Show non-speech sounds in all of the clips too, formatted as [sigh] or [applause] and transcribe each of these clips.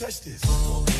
touch this.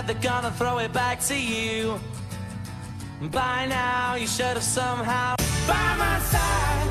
said they're gonna throw it back to you. By now, you should have somehow by my side.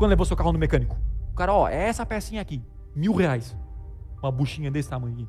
Quando levou seu carro no mecânico? O cara, ó, é essa pecinha aqui. Mil reais. Uma buchinha desse tamanho. aqui.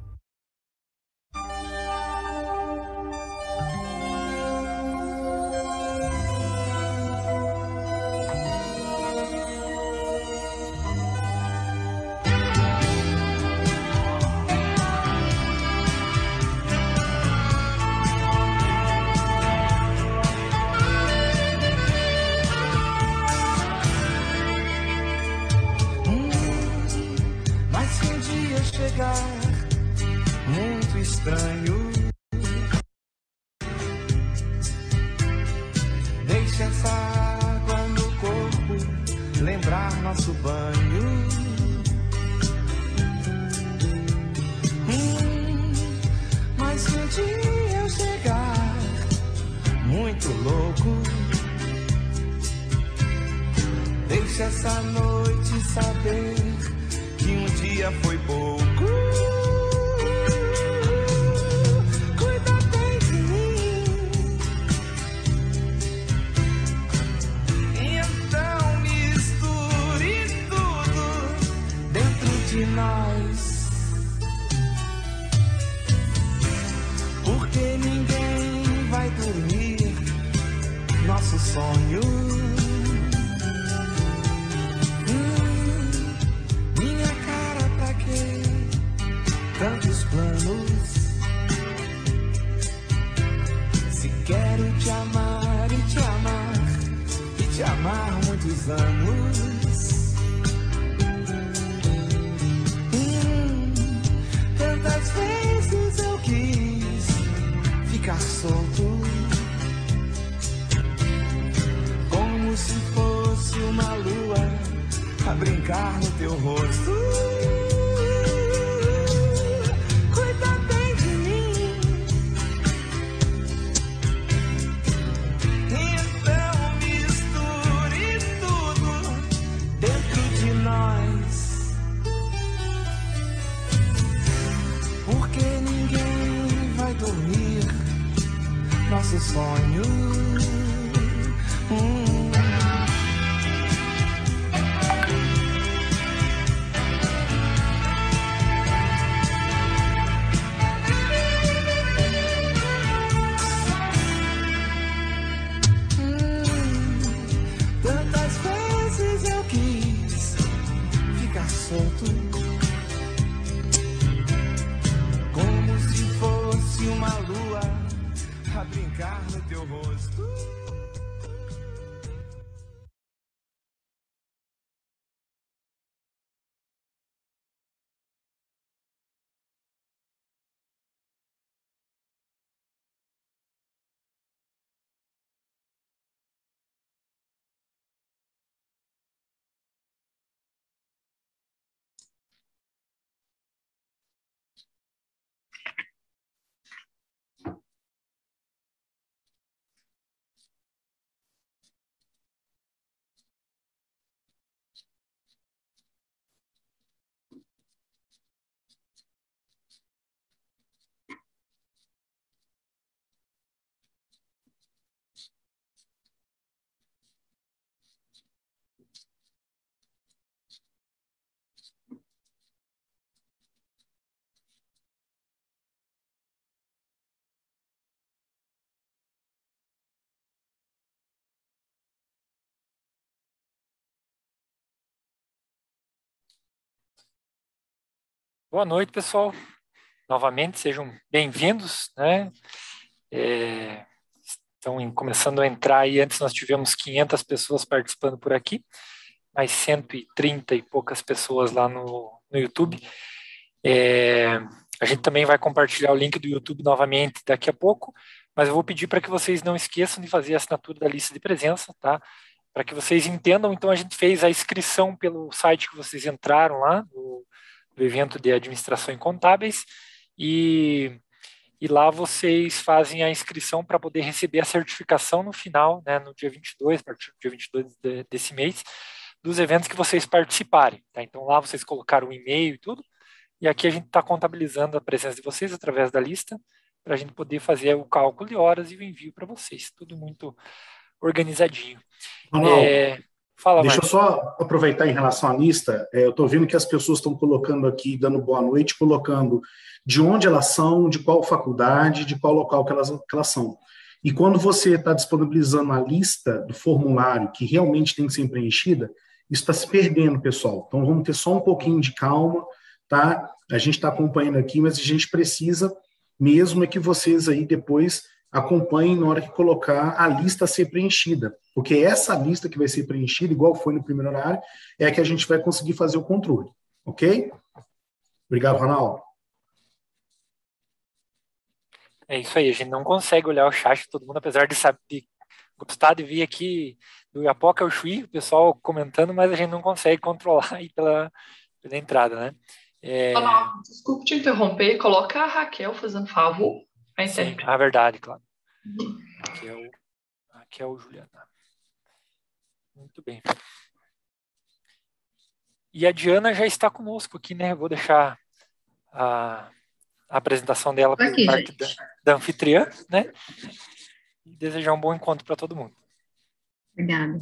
Boa noite, pessoal. Novamente, sejam bem-vindos, né? É, estão começando a entrar aí. Antes nós tivemos 500 pessoas participando por aqui, mais 130 e poucas pessoas lá no, no YouTube. É, a gente também vai compartilhar o link do YouTube novamente daqui a pouco, mas eu vou pedir para que vocês não esqueçam de fazer a assinatura da lista de presença, tá? Para que vocês entendam, então a gente fez a inscrição pelo site que vocês entraram lá, do, do evento de administração em contábeis, e, e lá vocês fazem a inscrição para poder receber a certificação no final, né, no dia 22, a partir do dia 22 de, desse mês, dos eventos que vocês participarem. Tá? Então lá vocês colocaram o e-mail e tudo, e aqui a gente está contabilizando a presença de vocês através da lista, para a gente poder fazer o cálculo de horas e o envio para vocês. Tudo muito organizadinho. É, Fala, Deixa eu Marcos. só aproveitar em relação à lista. é, eu estou vendo que as pessoas estão colocando aqui, dando boa noite, colocando de onde elas são, de qual faculdade, de qual local que elas, que elas são. E quando você está disponibilizando a lista do formulário que realmente tem que ser preenchida, isso está se perdendo, pessoal. Então vamos ter só um pouquinho de calma, tá? A gente está acompanhando aqui, mas a gente precisa mesmo é que vocês aí depois acompanhem na hora que colocar a lista a ser preenchida. Porque essa lista que vai ser preenchida, igual foi no primeiro horário, é a que a gente vai conseguir fazer o controle. Ok? Obrigado, Ronaldo. É isso aí, a gente não consegue olhar o chat de todo mundo, apesar de saber, de gostar de ver aqui do Iapoca ao Chuí, o pessoal comentando, mas a gente não consegue controlar aí pela, pela entrada, né? É, Ronaldo, desculpe te interromper, coloca a Raquel fazendo favor. A sim, intérprete. a verdade, claro. Aqui é o, aqui é o Juliana. Muito bem. E a Diana já está conosco aqui, né? Vou deixar a, a apresentação dela Tô por aqui, parte da, da anfitriã, né? E desejar um bom encontro para todo mundo. Obrigada.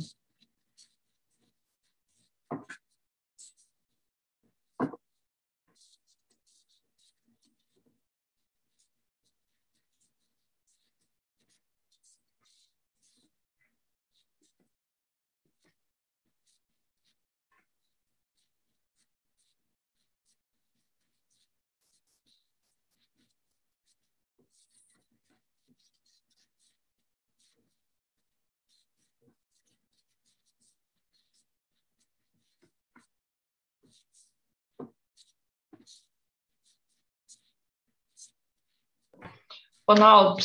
Ronaldo,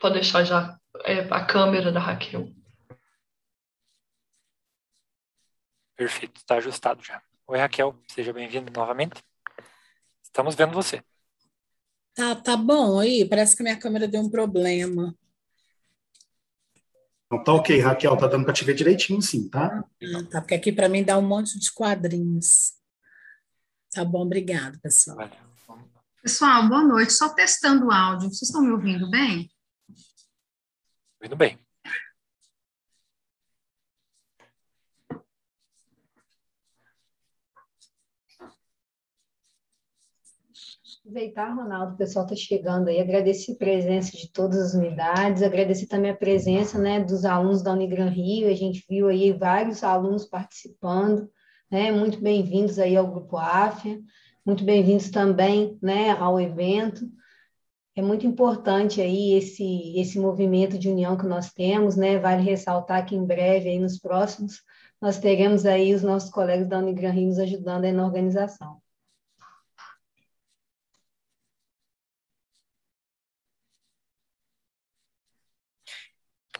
pode deixar já é, a câmera da Raquel. Perfeito, está ajustado já. Oi, Raquel, seja bem-vindo novamente. Estamos vendo você. Tá, tá bom aí. Parece que minha câmera deu um problema. Então tá ok, Raquel, tá dando para te ver direitinho, sim, tá? Ah, tá, porque aqui para mim dá um monte de quadrinhos. Tá bom, obrigado, pessoal. Valeu. Pessoal, boa noite. Só testando o áudio. Vocês estão me ouvindo bem? Indo bem. Aproveitar, Ronaldo, o pessoal está chegando aí, agradecer a presença de todas as unidades, agradecer também a presença, né, dos alunos da Unigran Rio, a gente viu aí vários alunos participando, né, muito bem-vindos aí ao Grupo AFIA, muito bem-vindos também, né, ao evento, é muito importante aí esse, esse movimento de união que nós temos, né, vale ressaltar que em breve, aí nos próximos, nós teremos aí os nossos colegas da Unigran Rio nos ajudando aí na organização.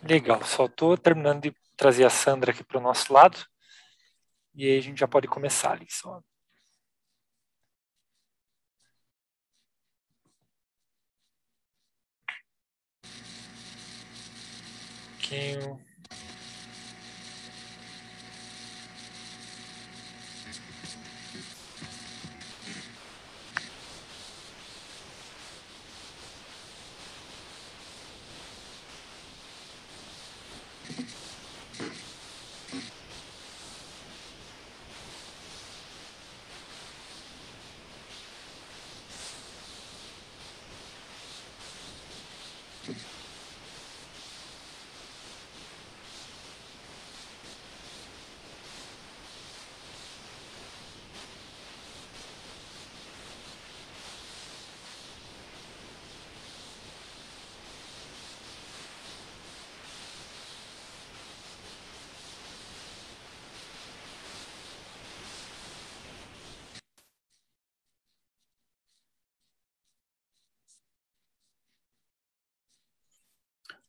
Legal, só estou terminando de trazer a Sandra aqui para o nosso lado. E aí a gente já pode começar ali só.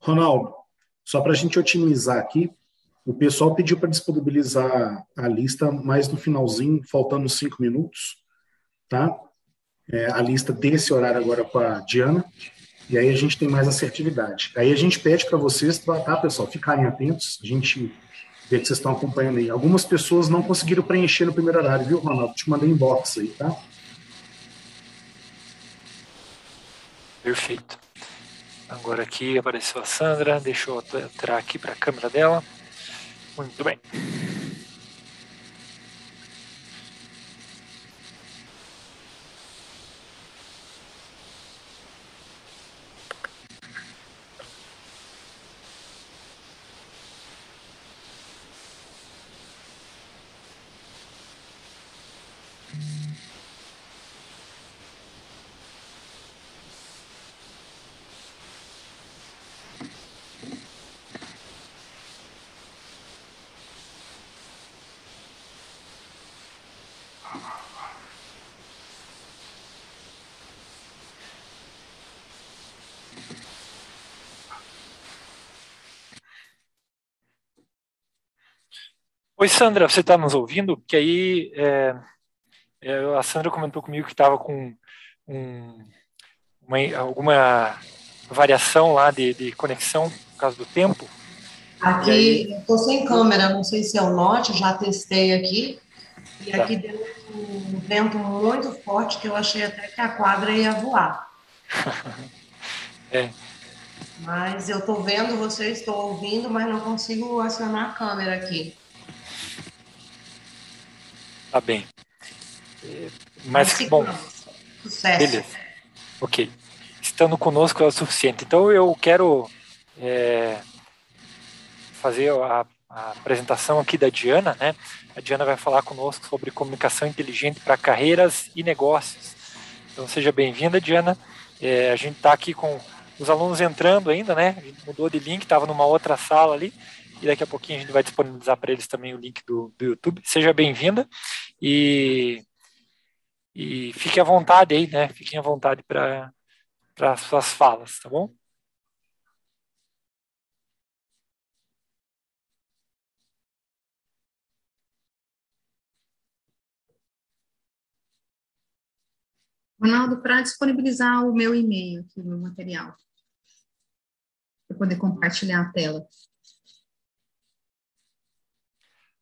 Ronaldo, só para a gente otimizar aqui, o pessoal pediu para disponibilizar a lista mais no finalzinho, faltando cinco minutos, tá? É, a lista desse horário agora com a Diana, e aí a gente tem mais assertividade. Aí a gente pede para vocês, tá, pessoal, ficarem atentos, a gente vê que vocês estão acompanhando aí. Algumas pessoas não conseguiram preencher no primeiro horário, viu, Ronaldo? Te mandei inbox aí, tá? Perfeito. Agora aqui apareceu a Sandra. Deixa eu entrar aqui para a câmera dela. Muito bem. Oi, Sandra, você está nos ouvindo? Porque aí é, é, a Sandra comentou comigo que estava com um- uma- alguma variação lá de, de conexão por causa do tempo. Aqui, tô sem câmera, não sei se é o norte, já testei aqui. E Tá. aqui deu um vento muito forte que eu achei até que a quadra ia voar. [laughs] É, Mas eu tô vendo vocês, estou ouvindo, mas não consigo acionar a câmera aqui. Tá bem. É, Mas, bom, Sucesso. beleza. Ok. Estando conosco é o suficiente. Então, eu quero é, fazer a, a apresentação aqui da Diana, né? A Diana vai falar conosco sobre comunicação inteligente para carreiras e negócios. Então, seja bem-vinda, Diana. É, a gente está aqui com os alunos entrando ainda, né? A gente mudou de link, estava numa outra sala ali. E daqui a pouquinho a gente vai disponibilizar para eles também o link do, do YouTube. Seja bem-vinda e, e fique à vontade aí, né? Fiquem à vontade para as suas falas, tá bom? Ronaldo, para disponibilizar o meu e-mail aqui no material, para poder compartilhar a tela.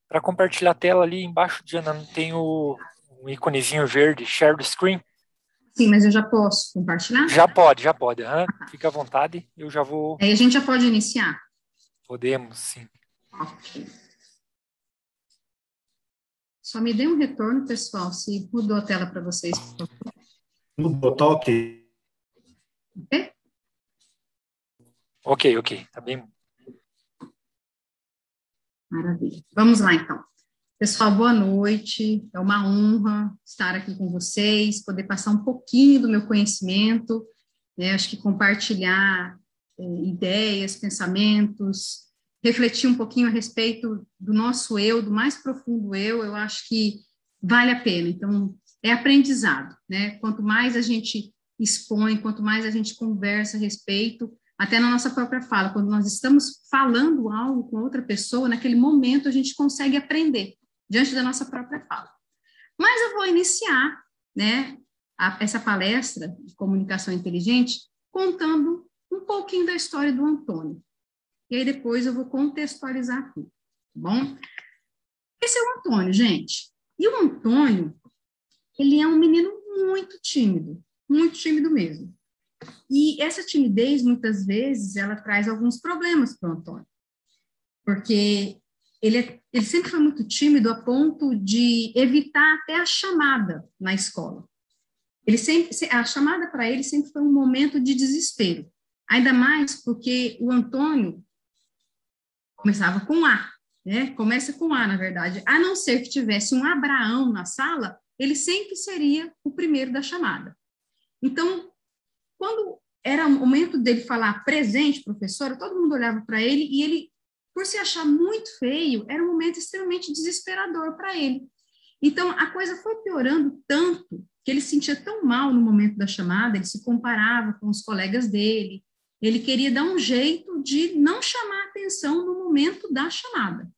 Para compartilhar a tela ali embaixo, Diana, não tem o um íconezinho verde, share the screen? Sim, mas eu já posso compartilhar? Já pode, já pode. aham. Fica à vontade, eu já vou. Aí a gente já pode iniciar. Podemos, sim. Ok. Só me dê um retorno, pessoal, se mudou a tela para vocês. por favor. Mudou, tá ok. Ok? Ok, ok, tá bem. Maravilha. Vamos lá, então. Pessoal, boa noite. É uma honra estar aqui com vocês, poder passar um pouquinho do meu conhecimento, né? Acho que compartilhar eh, ideias, pensamentos, refletir um pouquinho a respeito do nosso eu, do mais profundo eu, eu acho que vale a pena. Então, é aprendizado, né? Quanto mais a gente expõe, quanto mais a gente conversa a respeito, até na nossa própria fala, quando nós estamos falando algo com outra pessoa, naquele momento a gente consegue aprender diante da nossa própria fala. Mas eu vou iniciar, né, a- essa palestra de comunicação inteligente contando um pouquinho da história do Antônio. E aí depois eu vou contextualizar tudo, tá bom? Esse é o Antônio, gente. E o Antônio, ele é um menino muito tímido, muito tímido mesmo. E essa timidez, muitas vezes, ela traz alguns problemas para o Antônio. Porque ele, é- ele sempre foi muito tímido a ponto de evitar até a chamada na escola. Ele sempre, se- a chamada para ele sempre foi um momento de desespero. Ainda mais porque o Antônio começava com A, né? Começa com A, na verdade. A não ser que tivesse um Abraão na sala, ele sempre seria o primeiro da chamada. Então, quando era o momento dele falar presente, professora, todo mundo olhava para ele e ele, por se achar muito feio, era um momento extremamente desesperador para ele. Então, a coisa foi piorando tanto que ele se sentia tão mal no momento da chamada, ele se comparava com os colegas dele, ele queria dar um jeito de não chamar atenção no momento da chamada.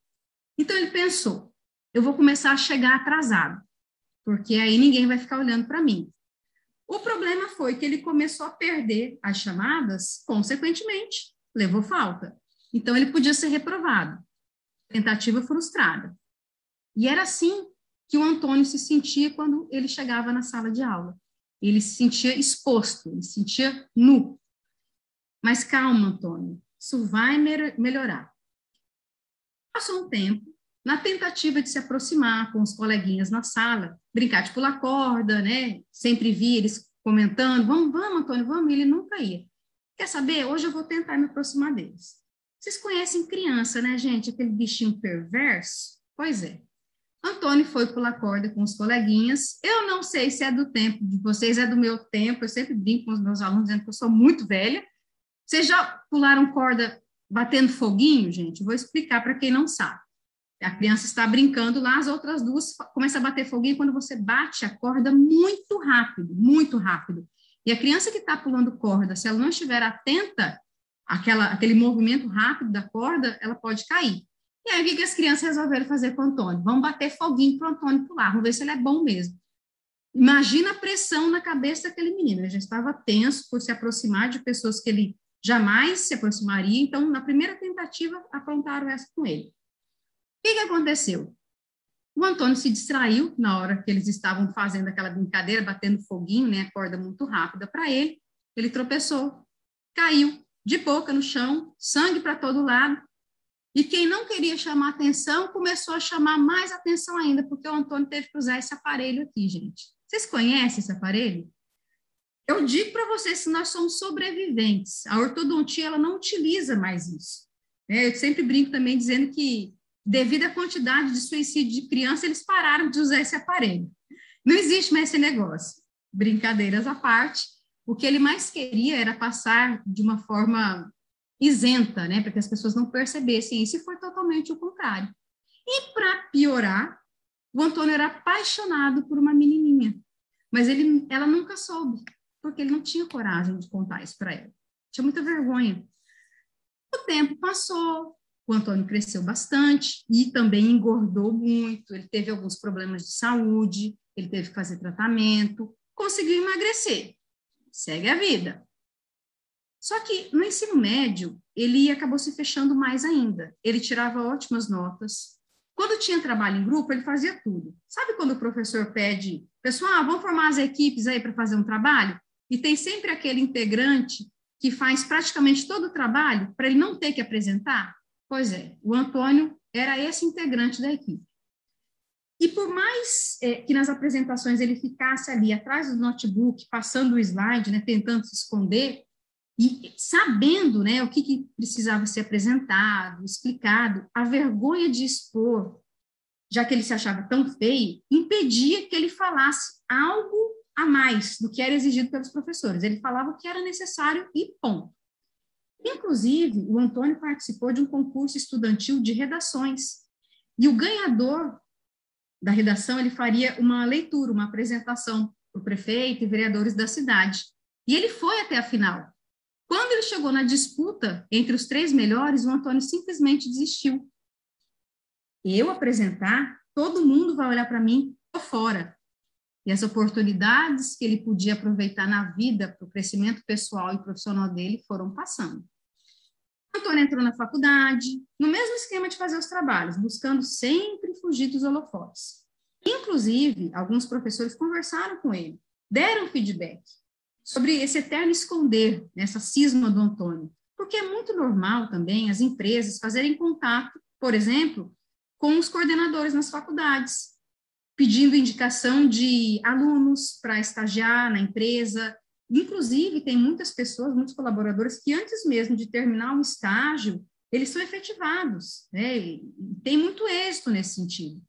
Então, ele pensou: eu vou começar a chegar atrasado, porque aí ninguém vai ficar olhando para mim. O problema foi que ele começou a perder as chamadas, consequentemente, levou falta. Então, ele podia ser reprovado. Tentativa frustrada. E era assim que o Antônio se sentia quando ele chegava na sala de aula. Ele se sentia exposto, ele se sentia nu. Mas calma, Antônio, isso vai melhorar. Passou um tempo, na tentativa de se aproximar com os coleguinhas na sala, brincar de pular corda, né? Sempre via eles comentando, vamos, vamos, Antônio, vamos, e ele nunca ia. Quer saber? Hoje eu vou tentar me aproximar deles. Vocês conhecem criança, né, gente? Aquele bichinho perverso? Pois é. Antônio foi pular corda com os coleguinhas. Eu não sei se é do tempo de vocês, é do meu tempo. Eu sempre brinco com os meus alunos dizendo que eu sou muito velha. Vocês já pularam corda batendo foguinho, gente? Vou explicar para quem não sabe. A criança está brincando lá, as outras duas começam a bater foguinho quando você bate a corda muito rápido, muito rápido. E a criança que está pulando corda, se ela não estiver atenta àquela, àquele movimento rápido da corda, ela pode cair. E aí, o que, as crianças resolveram fazer com o Antônio? Vamos bater foguinho para o Antônio pular, vamos ver se ele é bom mesmo. Imagina a pressão na cabeça daquele menino. Ele já estava tenso por se aproximar de pessoas que ele jamais se aproximaria. Então, na primeira tentativa, aprontaram essa com ele. O que, que aconteceu? O Antônio se distraiu na hora que eles estavam fazendo aquela brincadeira, batendo foguinho, né, corda muito rápida para ele. Ele tropeçou, caiu de boca no chão, sangue para todo lado. E quem não queria chamar atenção começou a chamar mais atenção ainda, porque o Antônio teve que usar esse aparelho aqui, gente. Vocês conhecem esse aparelho? Eu digo para vocês que nós somos sobreviventes. A ortodontia ela não utiliza mais isso. né? Eu sempre brinco também dizendo que, devido à quantidade de suicídio de criança, eles pararam de usar esse aparelho. Não existe mais esse negócio. Brincadeiras à parte, o que ele mais queria era passar de uma forma isenta, né, para que as pessoas não percebessem isso, e foi totalmente o contrário. E para piorar, o Antônio era apaixonado por uma menininha, mas ele, ela nunca soube, porque ele não tinha coragem de contar isso para ela. Tinha muita vergonha. O tempo passou, o Antônio cresceu bastante e também engordou muito. Ele teve alguns problemas de saúde, ele teve que fazer tratamento, conseguiu emagrecer. Segue a vida. Só que no ensino médio, ele acabou se fechando mais ainda. Ele tirava ótimas notas. Quando tinha trabalho em grupo, ele fazia tudo. Sabe quando o professor pede, pessoal, vamos formar as equipes aí para fazer um trabalho? E tem sempre aquele integrante que faz praticamente todo o trabalho para ele não ter que apresentar? Pois é, o Antônio era esse integrante da equipe. E por mais é, que nas apresentações ele ficasse ali atrás do notebook, passando o slide, né, tentando se esconder, e sabendo né, o que, que precisava ser apresentado, explicado, a vergonha de expor, já que ele se achava tão feio, impedia que ele falasse algo a mais do que era exigido pelos professores. Ele falava o que era necessário e ponto. Inclusive, o Antônio participou de um concurso estudantil de redações. E o ganhador da redação, ele faria uma leitura, uma apresentação para o prefeito e vereadores da cidade. E ele foi até a final. Quando ele chegou na disputa entre os três melhores, o Antônio simplesmente desistiu. Eu apresentar, todo mundo vai olhar para mim, tô fora. E as oportunidades que ele podia aproveitar na vida para o crescimento pessoal e profissional dele foram passando. Antônio entrou na faculdade, no mesmo esquema de fazer os trabalhos, buscando sempre fugir dos holofotes. Inclusive, alguns professores conversaram com ele, deram feedback sobre esse eterno esconder, nessa cisma do Antônio, porque é muito normal também as empresas fazerem contato, por exemplo, com os coordenadores nas faculdades, pedindo indicação de alunos para estagiar na empresa. Inclusive, tem muitas pessoas, muitos colaboradores que antes mesmo de terminar um estágio, eles são efetivados, né? E tem muito êxito nesse sentido.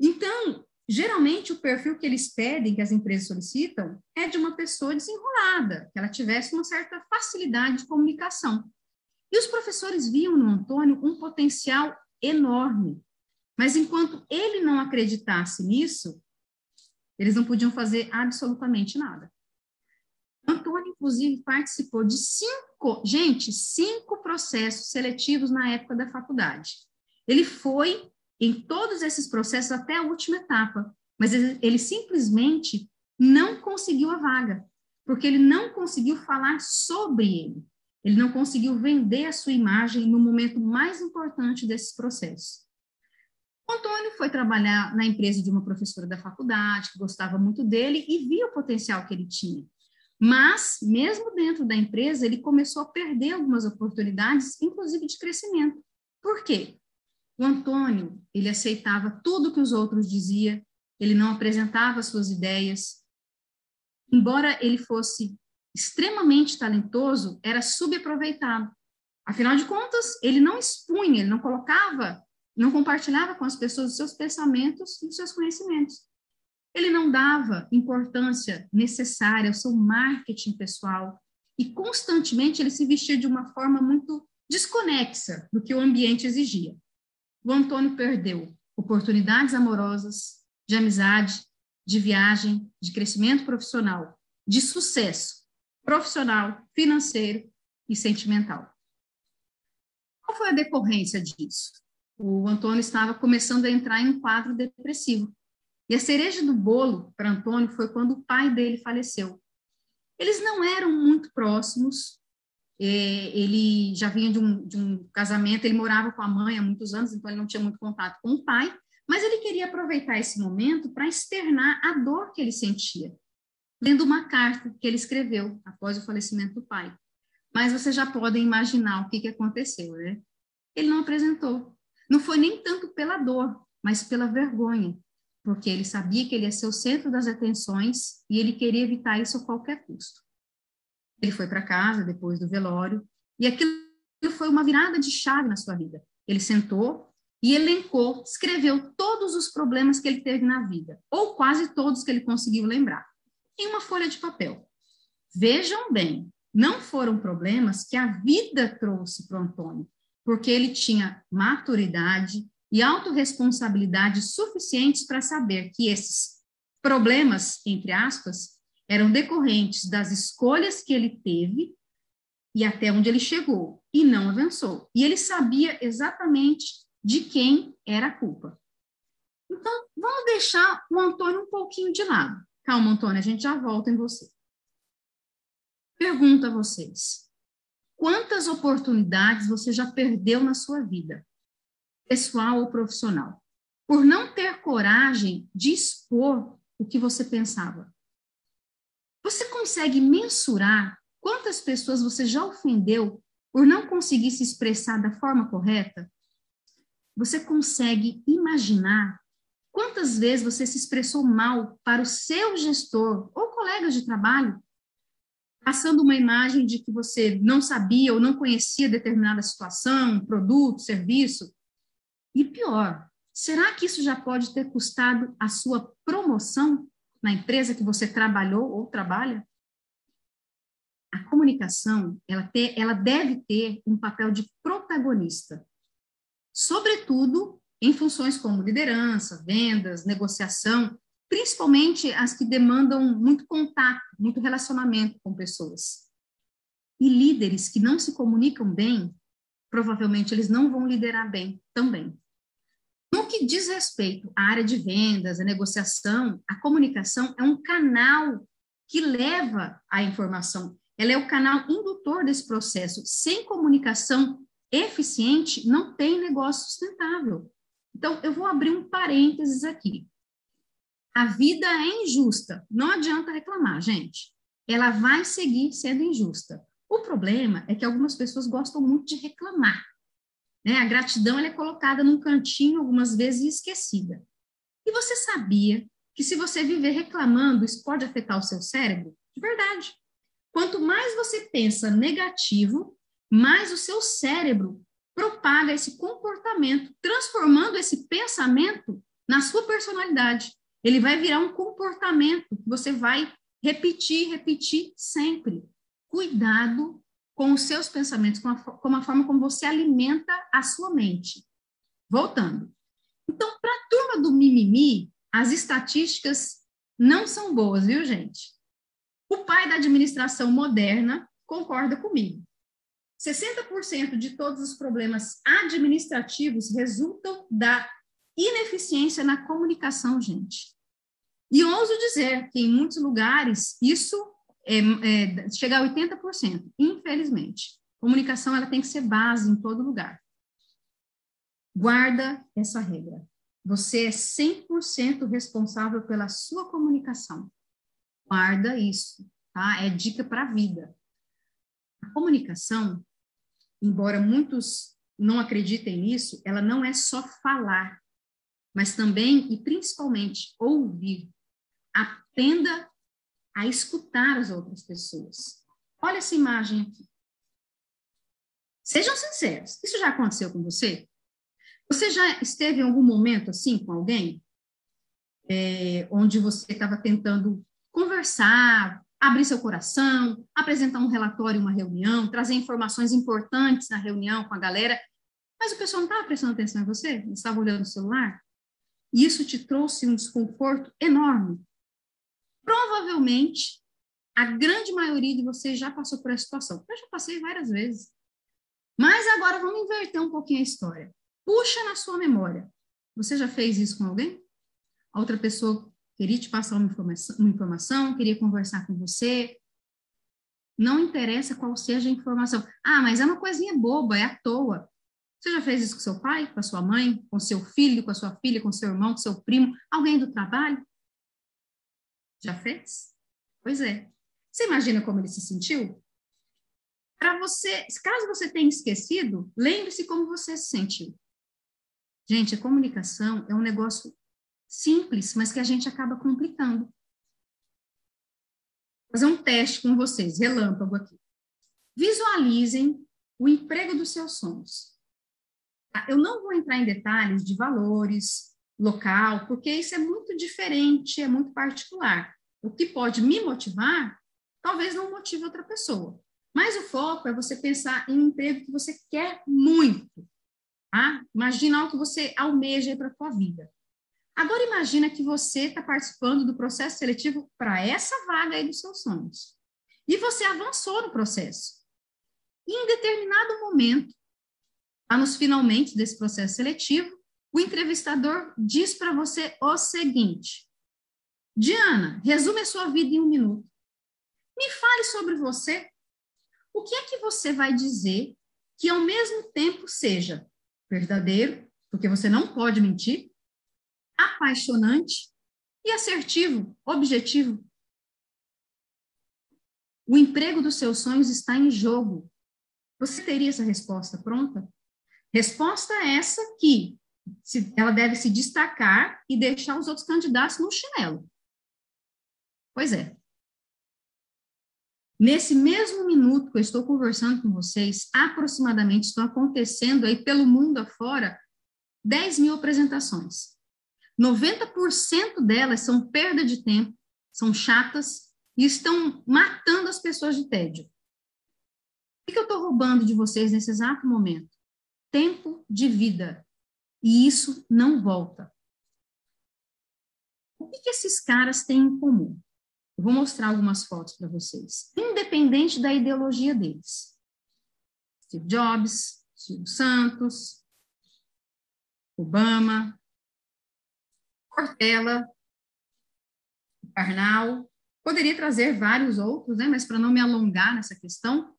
Então, geralmente o perfil que eles pedem, que as empresas solicitam, é de uma pessoa desenrolada, que ela tivesse uma certa facilidade de comunicação. E os professores viam no Antônio um potencial enorme. Mas enquanto ele não acreditasse nisso, eles não podiam fazer absolutamente nada. Antônio, inclusive, participou de cinco, gente, cinco processos seletivos na época da faculdade. Ele foi em todos esses processos até a última etapa, mas ele, ele simplesmente não conseguiu a vaga, porque ele não conseguiu falar sobre ele. Ele não conseguiu vender a sua imagem no momento mais importante desses processos. Antônio foi trabalhar na empresa de uma professora da faculdade, que gostava muito dele e via o potencial que ele tinha. Mas, mesmo dentro da empresa, ele começou a perder algumas oportunidades, inclusive de crescimento. Por quê? O Antônio, ele aceitava tudo que os outros diziam, ele não apresentava suas ideias. Embora ele fosse extremamente talentoso, era subaproveitado. Afinal de contas, ele não expunha, ele não colocava, não compartilhava com as pessoas os seus pensamentos e os seus conhecimentos. Ele não dava importância necessária ao seu marketing pessoal e constantemente ele se vestia de uma forma muito desconexa do que o ambiente exigia. O Antônio perdeu oportunidades amorosas, de amizade, de viagem, de crescimento profissional, de sucesso profissional, financeiro e sentimental. Qual foi a decorrência disso? o Antônio estava começando a entrar em um quadro depressivo. E a cereja do bolo para Antônio foi quando o pai dele faleceu. Eles não eram muito próximos, é, ele já vinha de um, de um casamento, ele morava com a mãe há muitos anos, então ele não tinha muito contato com o pai, mas ele queria aproveitar esse momento para externar a dor que ele sentia, lendo uma carta que ele escreveu após o falecimento do pai. Mas vocês já podem imaginar o que, que aconteceu, né? Ele não apresentou. Não foi nem tanto pela dor, mas pela vergonha, porque ele sabia que ele ia ser o centro das atenções e ele queria evitar isso a qualquer custo. Ele foi para casa depois do velório e aquilo foi uma virada de chave na sua vida. Ele sentou e elencou, escreveu todos os problemas que ele teve na vida, ou quase todos que ele conseguiu lembrar, em uma folha de papel. Vejam bem, não foram problemas que a vida trouxe para o Antônio, porque ele tinha maturidade e autorresponsabilidade suficientes para saber que esses problemas, entre aspas, eram decorrentes das escolhas que ele teve e até onde ele chegou, e não avançou. E ele sabia exatamente de quem era a culpa. Então, vamos deixar o Antônio um pouquinho de lado. Calma, Antônio, a gente já volta em você. Pergunto a vocês: quantas oportunidades você já perdeu na sua vida, pessoal ou profissional, por não ter coragem de expor o que você pensava? Você consegue mensurar quantas pessoas você já ofendeu por não conseguir se expressar da forma correta? Você consegue imaginar quantas vezes você se expressou mal para o seu gestor ou colegas de trabalho, passando uma imagem de que você não sabia ou não conhecia determinada situação, produto, serviço? E pior, será que isso já pode ter custado a sua promoção na empresa que você trabalhou ou trabalha? A comunicação, ela, ter, ela deve ter um papel de protagonista sobretudo em funções como liderança, vendas, negociação, principalmente as que demandam muito contato, muito relacionamento com pessoas. E líderes que não se comunicam bem, provavelmente eles não vão liderar bem também. No que diz respeito à área de vendas, à negociação, a comunicação é um canal que leva a informação. Ela é o canal indutor desse processo. Sem comunicação eficiente não tem negócio sustentável. Então, eu vou abrir um parênteses aqui. A vida é injusta, não adianta reclamar, gente. Ela vai seguir sendo injusta. O problema é que algumas pessoas gostam muito de reclamar. Né? A gratidão é colocada num cantinho, algumas vezes esquecida. E você sabia que se você viver reclamando, isso pode afetar o seu cérebro? De verdade. Quanto mais você pensa negativo, mais o seu cérebro propaga esse comportamento, transformando esse pensamento na sua personalidade. Ele vai virar um comportamento que você vai repetir, repetir sempre. Cuidado com os seus pensamentos, com a, com a forma como você alimenta a sua mente. Voltando. Então, para a turma do mimimi, as estatísticas não são boas, viu, gente? O pai da administração moderna concorda comigo. 60% de todos os problemas administrativos resultam da ineficiência na comunicação, gente. E ouso dizer que em muitos lugares isso é, é, chega a 80%, infelizmente. Comunicação ela tem que ser base em todo lugar. Guarda essa regra. Você é 100% responsável pela sua comunicação. Guarda isso, tá? É dica para a vida. A comunicação embora muitos não acreditem nisso, ela não é só falar, mas também e principalmente ouvir. Aprenda a escutar as outras pessoas. Olha essa imagem aqui. Sejam sinceros, isso já aconteceu com você? Você já esteve em algum momento assim com alguém? É, onde você estava tentando conversar, abrir seu coração, apresentar um relatório, uma reunião, trazer informações importantes na reunião com a galera, mas o pessoal não estava prestando atenção em você, estava olhando o celular. E isso te trouxe um desconforto enorme. Provavelmente, a grande maioria de vocês já passou por essa situação. Eu já passei várias vezes. Mas agora vamos inverter um pouquinho a história. Puxa na sua memória. Você já fez isso com alguém? A outra pessoa queria te passar uma informação, uma informação, queria conversar com você. Não interessa qual seja a informação. Ah, mas é uma coisinha boba, é à toa. Você já fez isso com seu pai, com a sua mãe, com seu filho, com a sua filha, com seu irmão, com seu primo, alguém do trabalho? Já fez? Pois é. Você imagina como ele se sentiu? Para você, caso você tenha esquecido, lembre-se como você se sentiu. Gente, a comunicação é um negócio simples, mas que a gente acaba complicando. Vou fazer um teste com vocês, relâmpago aqui. Visualizem o emprego dos seus sonhos. Tá? Eu não vou entrar em detalhes de valores, local, porque isso é muito diferente, é muito particular. O que pode me motivar, talvez não motive outra pessoa. Mas o foco é você pensar em um emprego que você quer muito. Tá? Imagina algo que você almeja para a sua vida. Agora imagina que você está participando do processo seletivo para essa vaga aí dos seus sonhos. E você avançou no processo. E em determinado momento, lá nos finalmente desse processo seletivo, o entrevistador diz para você o seguinte: Diana, resume a sua vida em um minuto. Me fale sobre você. O que é que você vai dizer que ao mesmo tempo seja verdadeiro, porque você não pode mentir, apaixonante e assertivo, objetivo? O emprego dos seus sonhos está em jogo. Você teria essa resposta pronta? Resposta essa que se, ela deve se destacar e deixar os outros candidatos no chinelo. Pois é. Nesse mesmo minuto que eu estou conversando com vocês, aproximadamente estão acontecendo aí pelo mundo afora 10 mil apresentações. 90% delas são perda de tempo, são chatas e estão matando as pessoas de tédio. O que eu estou roubando de vocês nesse exato momento? Tempo de vida. E isso não volta. O que, que esses caras têm em comum? Eu vou mostrar algumas fotos para vocês. Independente da ideologia deles. Steve Jobs, Silvio Santos, Obama, Cortella, Karnal. Poderia trazer vários outros, né? mas para não me alongar nessa questão,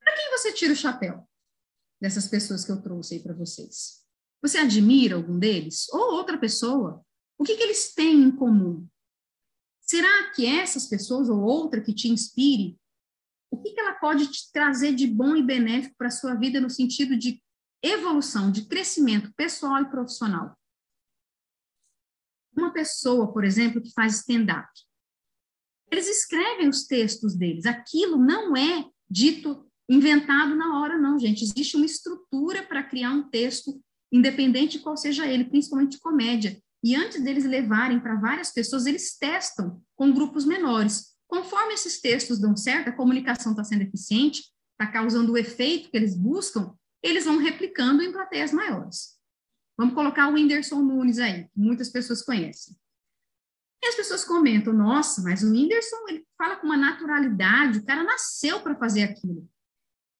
para quem você tira o chapéu dessas pessoas que eu trouxe aí para vocês? Você admira algum deles? Ou outra pessoa? O que, que eles têm em comum? Será que essas pessoas ou outra que te inspire, o que, que ela pode te trazer de bom e benéfico para a sua vida no sentido de evolução, de crescimento pessoal e profissional? Uma pessoa, por exemplo, que faz stand-up. Eles escrevem os textos deles. Aquilo não é dito, inventado na hora, não, gente. Existe uma estrutura para criar um texto, independente de qual seja ele, principalmente comédia. E antes deles levarem para várias pessoas, eles testam com grupos menores. Conforme esses textos dão certo, a comunicação está sendo eficiente, está causando o efeito que eles buscam, eles vão replicando em plateias maiores. Vamos colocar o Whindersson Nunes aí, que muitas pessoas conhecem. E as pessoas comentam, nossa, mas o Whindersson, ele fala com uma naturalidade, o cara nasceu para fazer aquilo.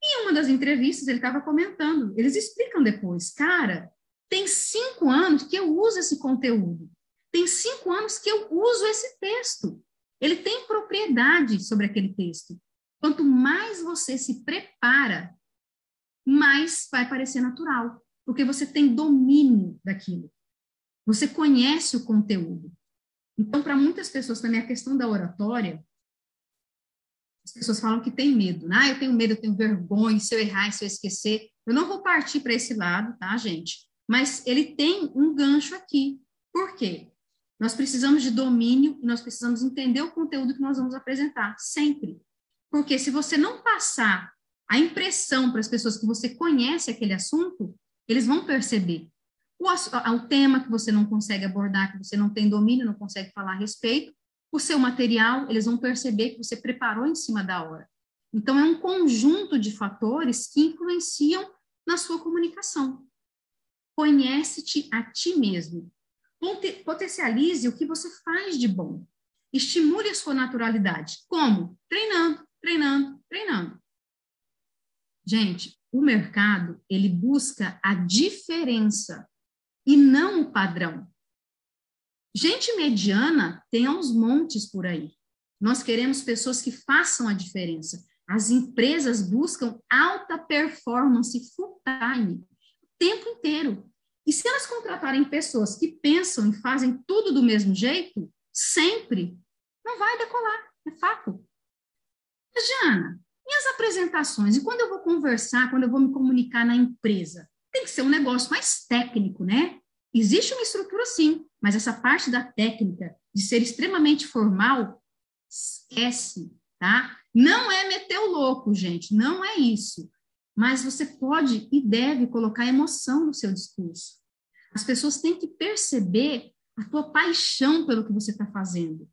Em uma das entrevistas ele estava comentando, eles explicam depois, cara, tem cinco anos que eu uso esse conteúdo, tem cinco anos que eu uso esse texto. Ele tem propriedade sobre aquele texto. Quanto mais você se prepara, mais vai parecer natural porque você tem domínio daquilo. Você conhece o conteúdo. Então, para muitas pessoas também a questão da oratória, as pessoas falam que tem medo. Né? Ah, eu tenho medo, eu tenho vergonha, se eu errar, se eu esquecer. Eu não vou partir para esse lado, tá, gente? Mas ele tem um gancho aqui. Por quê? Nós precisamos de domínio e nós precisamos entender o conteúdo que nós vamos apresentar, sempre. Porque se você não passar a impressão para as pessoas que você conhece aquele assunto, eles vão perceber. O, o tema que você não consegue abordar, que você não tem domínio, não consegue falar a respeito, o seu material, eles vão perceber que você preparou em cima da hora. Então, é um conjunto de fatores que influenciam na sua comunicação. Conhece-te a ti mesmo. Potencialize o que você faz de bom. Estimule a sua naturalidade. Como? Treinando, treinando, treinando. Gente, o mercado, ele busca a diferença e não o padrão. Gente mediana tem aos montes por aí. Nós queremos pessoas que façam a diferença. As empresas buscam alta performance full time, o tempo inteiro. E se elas contratarem pessoas que pensam e fazem tudo do mesmo jeito, sempre, não vai decolar, é fato. Mas, Jana, e as apresentações? E quando eu vou conversar, quando eu vou me comunicar na empresa? Tem que ser um negócio mais técnico, né? Existe uma estrutura sim, mas essa parte da técnica, de ser extremamente formal, esquece, tá? Não é meter o louco, gente, não é isso. Mas você pode e deve colocar emoção no seu discurso. As pessoas têm que perceber a tua paixão pelo que você está fazendo.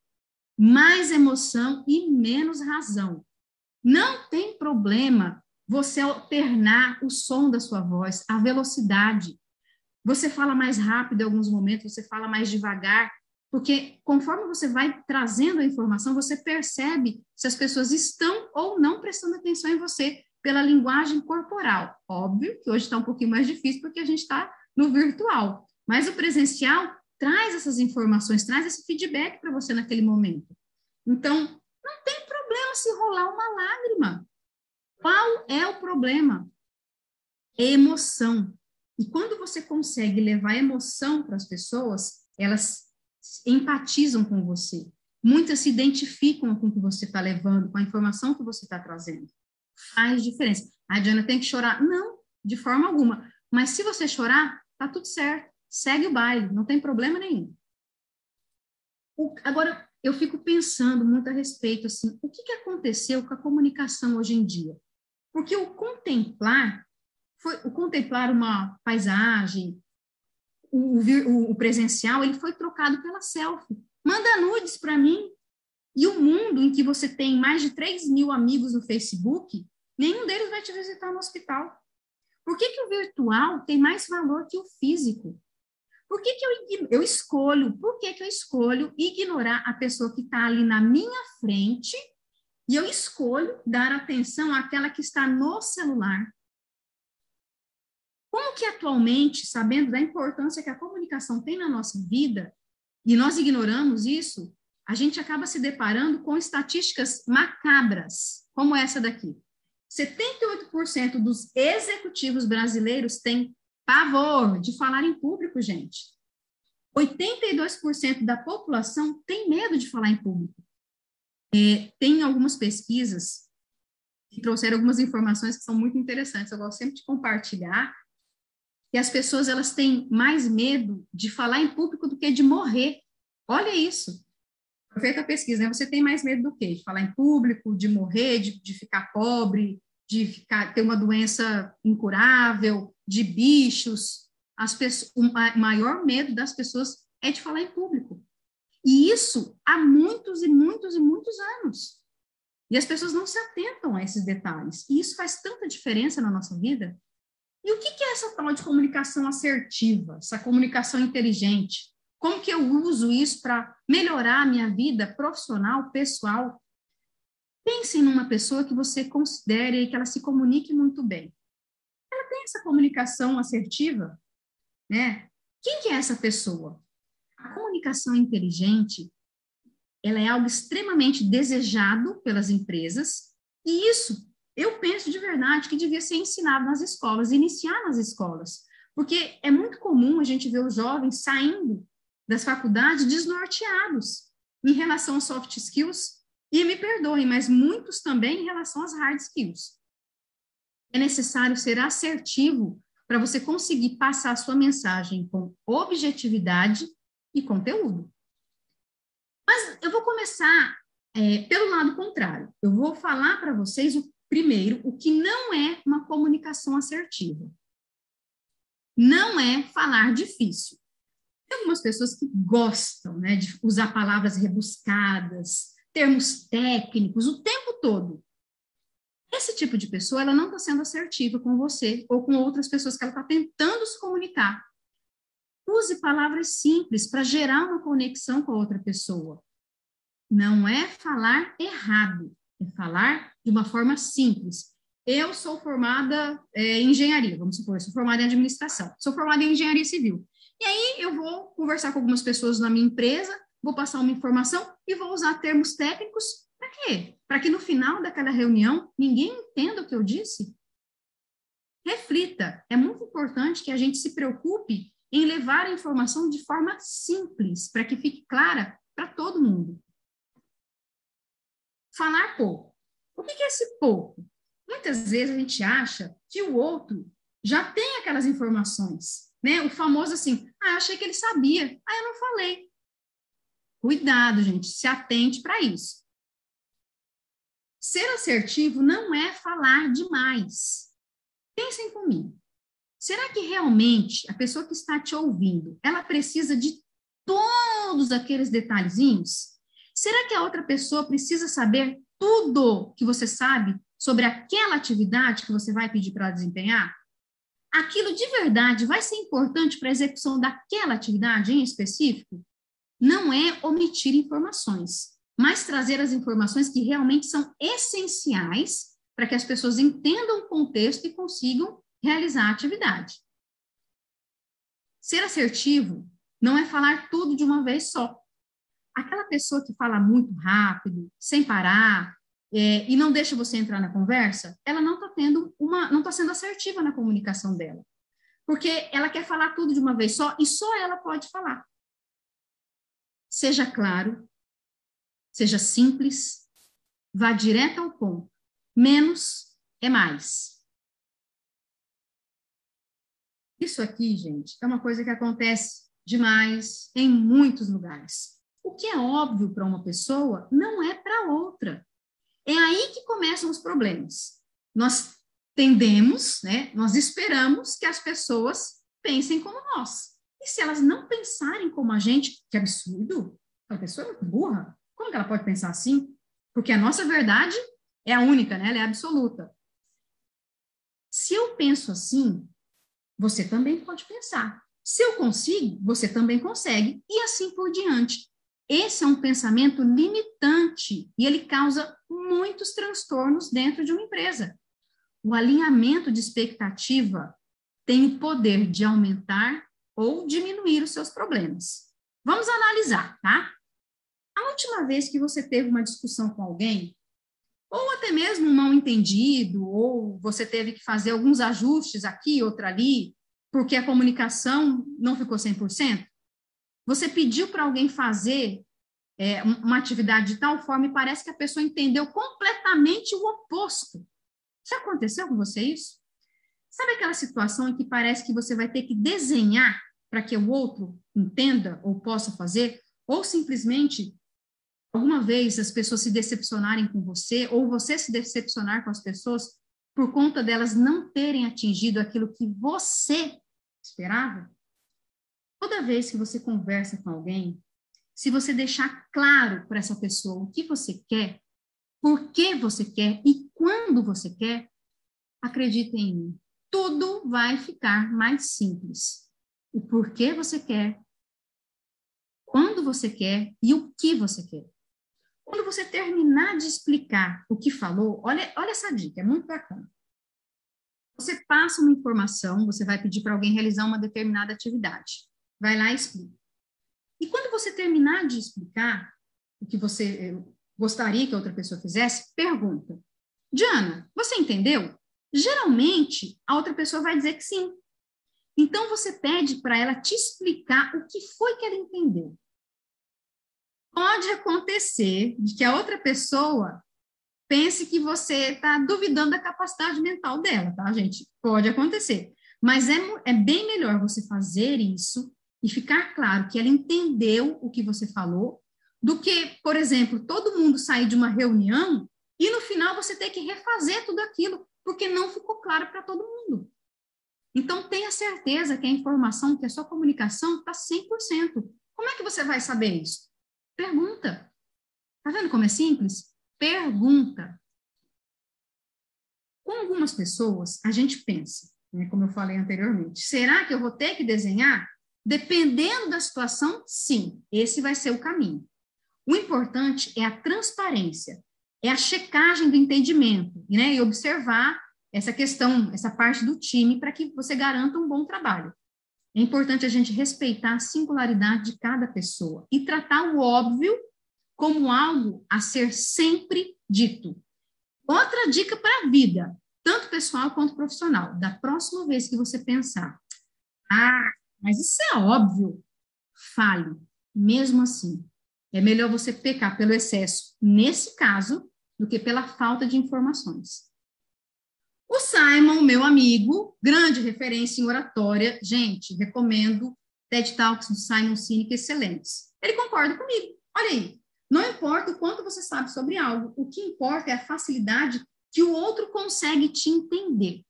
Mais emoção e menos razão. Não tem problema você alternar o som da sua voz, a velocidade. Você fala mais rápido em alguns momentos, você fala mais devagar, porque conforme você vai trazendo a informação, você percebe se as pessoas estão ou não prestando atenção em você pela linguagem corporal. Óbvio que hoje está um pouquinho mais difícil porque a gente está no virtual, mas o presencial traz essas informações, traz esse feedback para você naquele momento. Então, não tem problema se rolar uma lágrima. Qual é o problema? Emoção. E quando você consegue levar emoção para as pessoas, elas empatizam com você. Muitas se identificam com o que você está levando, com a informação que você está trazendo. Faz diferença. A Diana tem que chorar? Não, de forma alguma. Mas se você chorar, tá tudo certo. Segue o baile, não tem problema nenhum. O, agora, eu fico pensando muito a respeito, assim, o que, que aconteceu com a comunicação hoje em dia? Porque o contemplar, foi, o contemplar uma paisagem, o, o, o presencial, ele foi trocado pela selfie. Manda nudes para mim. E o mundo em que você tem mais de 3 mil amigos no Facebook, nenhum deles vai te visitar no hospital. Por que, que o virtual tem mais valor que o físico? Por que, que eu, eu escolho? Por que, que eu escolho ignorar a pessoa que está ali na minha frente e eu escolho dar atenção àquela que está no celular? Como que atualmente, sabendo da importância que a comunicação tem na nossa vida, e nós ignoramos isso, a gente acaba se deparando com estatísticas macabras, como essa daqui. 78% dos executivos brasileiros têm pavor de falar em público, gente. 82% da população tem medo de falar em público. É, tem algumas pesquisas que trouxeram algumas informações que são muito interessantes. Eu gosto sempre de compartilhar e as pessoas elas têm mais medo de falar em público do que de morrer. Olha isso. Feita a pesquisa, né? Você tem mais medo do quê? De falar em público, de morrer, de, de ficar pobre, de ficar, ter uma doença incurável, de bichos. As pessoas, o maior medo das pessoas é de falar em público. E isso há muitos e muitos e muitos anos. E as pessoas não se atentam a esses detalhes. E isso faz tanta diferença na nossa vida. E o que é essa tal de comunicação assertiva, essa comunicação inteligente? Como que eu uso isso para melhorar a minha vida profissional, pessoal? Pensem numa pessoa que você considere que ela se comunique muito bem. Ela tem essa comunicação assertiva, né? Quem que é essa pessoa? A comunicação inteligente, ela é algo extremamente desejado pelas empresas, e isso eu penso de verdade que devia ser ensinado nas escolas, iniciar nas escolas, porque é muito comum a gente ver os jovens saindo das faculdades desnorteados em relação aos soft skills, e me perdoem, mas muitos também em relação às hard skills. É necessário ser assertivo para você conseguir passar a sua mensagem com objetividade e conteúdo. Mas eu vou começar é, pelo lado contrário. Eu vou falar para vocês o Primeiro, o que não é uma comunicação assertiva. Não é falar difícil. Tem algumas pessoas que gostam né, de usar palavras rebuscadas, termos técnicos o tempo todo. Esse tipo de pessoa, ela não está sendo assertiva com você ou com outras pessoas que ela está tentando se comunicar. Use palavras simples para gerar uma conexão com a outra pessoa. Não é falar errado, é falar de uma forma simples. eu sou formada é, em engenharia, vamos supor, sou formada em administração, sou formada em engenharia civil. E aí eu vou conversar com algumas pessoas na minha empresa, vou passar uma informação e vou usar termos técnicos para quê? Para que no final daquela reunião ninguém entenda o que eu disse? Reflita. É muito importante que a gente se preocupe em levar a informação de forma simples, para que fique clara para todo mundo. Falar pouco. O que é esse pouco? Muitas vezes a gente acha que o outro já tem aquelas informações, né? O famoso assim, ah, achei que ele sabia, ah, eu não falei. Cuidado, gente, se atente para isso. Ser assertivo não é falar demais. Pensem comigo. Será que realmente a pessoa que está te ouvindo, ela precisa de todos aqueles detalhezinhos? Será que a outra pessoa precisa saber tudo que você sabe sobre aquela atividade que você vai pedir para desempenhar? Aquilo de verdade vai ser importante para a execução daquela atividade em específico? Não é omitir informações, mas trazer as informações que realmente são essenciais para que as pessoas entendam o contexto e consigam realizar a atividade. Ser assertivo não é falar tudo de uma vez só. Aquela pessoa que fala muito rápido, sem parar, é, e não deixa você entrar na conversa, ela não está tendo uma, não está sendo assertiva na comunicação dela, porque ela quer falar tudo de uma vez só e só ela pode falar. Seja claro, seja simples, vá direto ao ponto. Menos é mais. Isso aqui, gente, é uma coisa que acontece demais em muitos lugares. O que é óbvio para uma pessoa não é para outra. É aí que começam os problemas. Nós tendemos, né, nós esperamos que as pessoas pensem como nós. E se elas não pensarem como a gente, que absurdo, a pessoa é muito burra. Como que ela pode pensar assim? Porque a nossa verdade é a única, né? Ela é absoluta. Se eu penso assim, você também pode pensar. Se eu consigo, você também consegue, e assim por diante. Esse é um pensamento limitante e ele causa muitos transtornos dentro de uma empresa. O alinhamento de expectativa tem o poder de aumentar ou diminuir os seus problemas. Vamos analisar, tá? A última vez que você teve uma discussão com alguém, ou até mesmo um mal entendido, ou você teve que fazer alguns ajustes aqui, outra ali, porque a comunicação não ficou 100%, você pediu para alguém fazer é, uma atividade de tal forma e parece que a pessoa entendeu completamente o oposto. Já aconteceu com você isso? Sabe aquela situação em que parece que você vai ter que desenhar para que o outro entenda ou possa fazer? Ou simplesmente alguma vez as pessoas se decepcionarem com você, ou você se decepcionar com as pessoas por conta delas não terem atingido aquilo que você esperava? Toda vez que você conversa com alguém, se você deixar claro para essa pessoa o que você quer, por que você quer e quando você quer, acredite em mim, tudo vai ficar mais simples. O porquê você quer, quando você quer e o que você quer. Quando você terminar de explicar o que falou, olha, olha essa dica, é muito bacana. Você passa uma informação, você vai pedir para alguém realizar uma determinada atividade. Vai lá e explica. E quando você terminar de explicar o que você eh, gostaria que a outra pessoa fizesse, pergunta: Diana, você entendeu? Geralmente, a outra pessoa vai dizer que sim. Então, você pede para ela te explicar o que foi que ela entendeu pode acontecer de que a outra pessoa pense que você está duvidando da capacidade mental dela, tá, gente? Pode acontecer. Mas é, é bem melhor você fazer isso e ficar claro que ela entendeu o que você falou, do que, por exemplo, todo mundo sair de uma reunião e no final você ter que refazer tudo aquilo, porque não ficou claro para todo mundo. Então, tenha certeza que a informação, que a sua comunicação está 100%. Como é que você vai saber isso? Pergunta. Tá vendo como é simples? Pergunta. Com algumas pessoas, a gente pensa, né, como eu falei anteriormente, será que eu vou ter que desenhar? Dependendo da situação, sim, esse vai ser o caminho. O importante é a transparência, é a checagem do entendimento, né, e observar essa questão, essa parte do time, para que você garanta um bom trabalho. É importante a gente respeitar a singularidade de cada pessoa e tratar o óbvio como algo a ser sempre dito. Outra dica para a vida, tanto pessoal quanto profissional. Da próxima vez que você pensar, ah, mas isso é óbvio, fale. Mesmo assim, é melhor você pecar pelo excesso, nesse caso, do que pela falta de informações. O Simon, meu amigo, grande referência em oratória, gente, recomendo TED Talks do Simon Sinek, excelentes. Ele concorda comigo. Olha aí, não importa o quanto você sabe sobre algo, o que importa é a facilidade que o outro consegue te entender.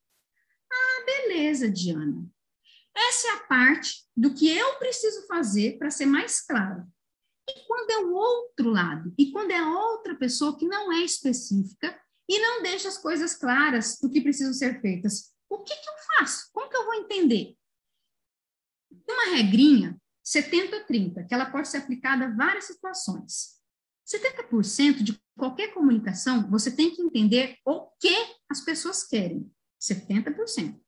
Ah, beleza, Diana. Essa é a parte do que eu preciso fazer para ser mais claro. E quando é o outro lado? E quando é outra pessoa que não é específica e não deixa as coisas claras do que precisam ser feitas? O que, que eu faço? Como que eu vou entender? Tem uma regrinha 70-30, que ela pode ser aplicada a várias situações. 70% de qualquer comunicação, você tem que entender o que as pessoas querem. 70%.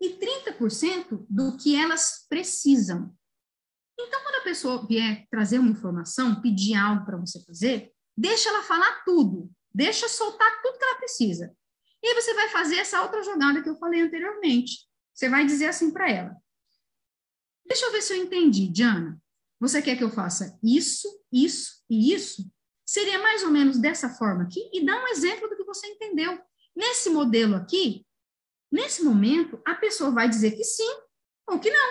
E 30% do que elas precisam. Então, quando a pessoa vier trazer uma informação, pedir algo para você fazer, deixa ela falar tudo. Deixa soltar tudo que ela precisa. E aí você vai fazer essa outra jogada que eu falei anteriormente. Você vai dizer assim para ela: Deixa eu ver se eu entendi, Diana. Você quer que eu faça isso, isso e isso? Seria mais ou menos dessa forma aqui? E dá um exemplo do que você entendeu. Nesse modelo aqui, nesse momento, a pessoa vai dizer que sim ou que não.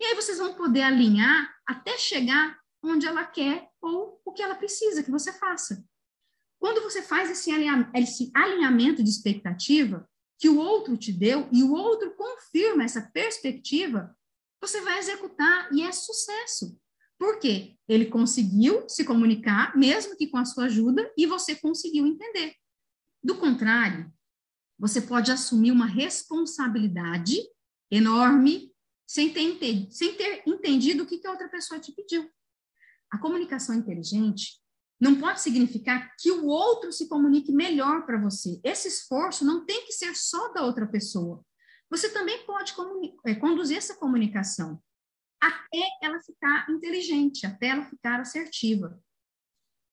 E aí vocês vão poder alinhar até chegar onde ela quer ou o que ela precisa que você faça. Quando você faz esse, alinha esse alinhamento de expectativa que o outro te deu e o outro confirma essa perspectiva, você vai executar e é sucesso. Por quê? Ele conseguiu se comunicar, mesmo que com a sua ajuda, e você conseguiu entender. Do contrário, você pode assumir uma responsabilidade enorme sem ter, entendido, sem ter entendido o que, que a outra pessoa te pediu. A comunicação inteligente não pode significar que o outro se comunique melhor para você. Esse esforço não tem que ser só da outra pessoa. Você também pode é, conduzir essa comunicação até ela ficar inteligente, até ela ficar assertiva.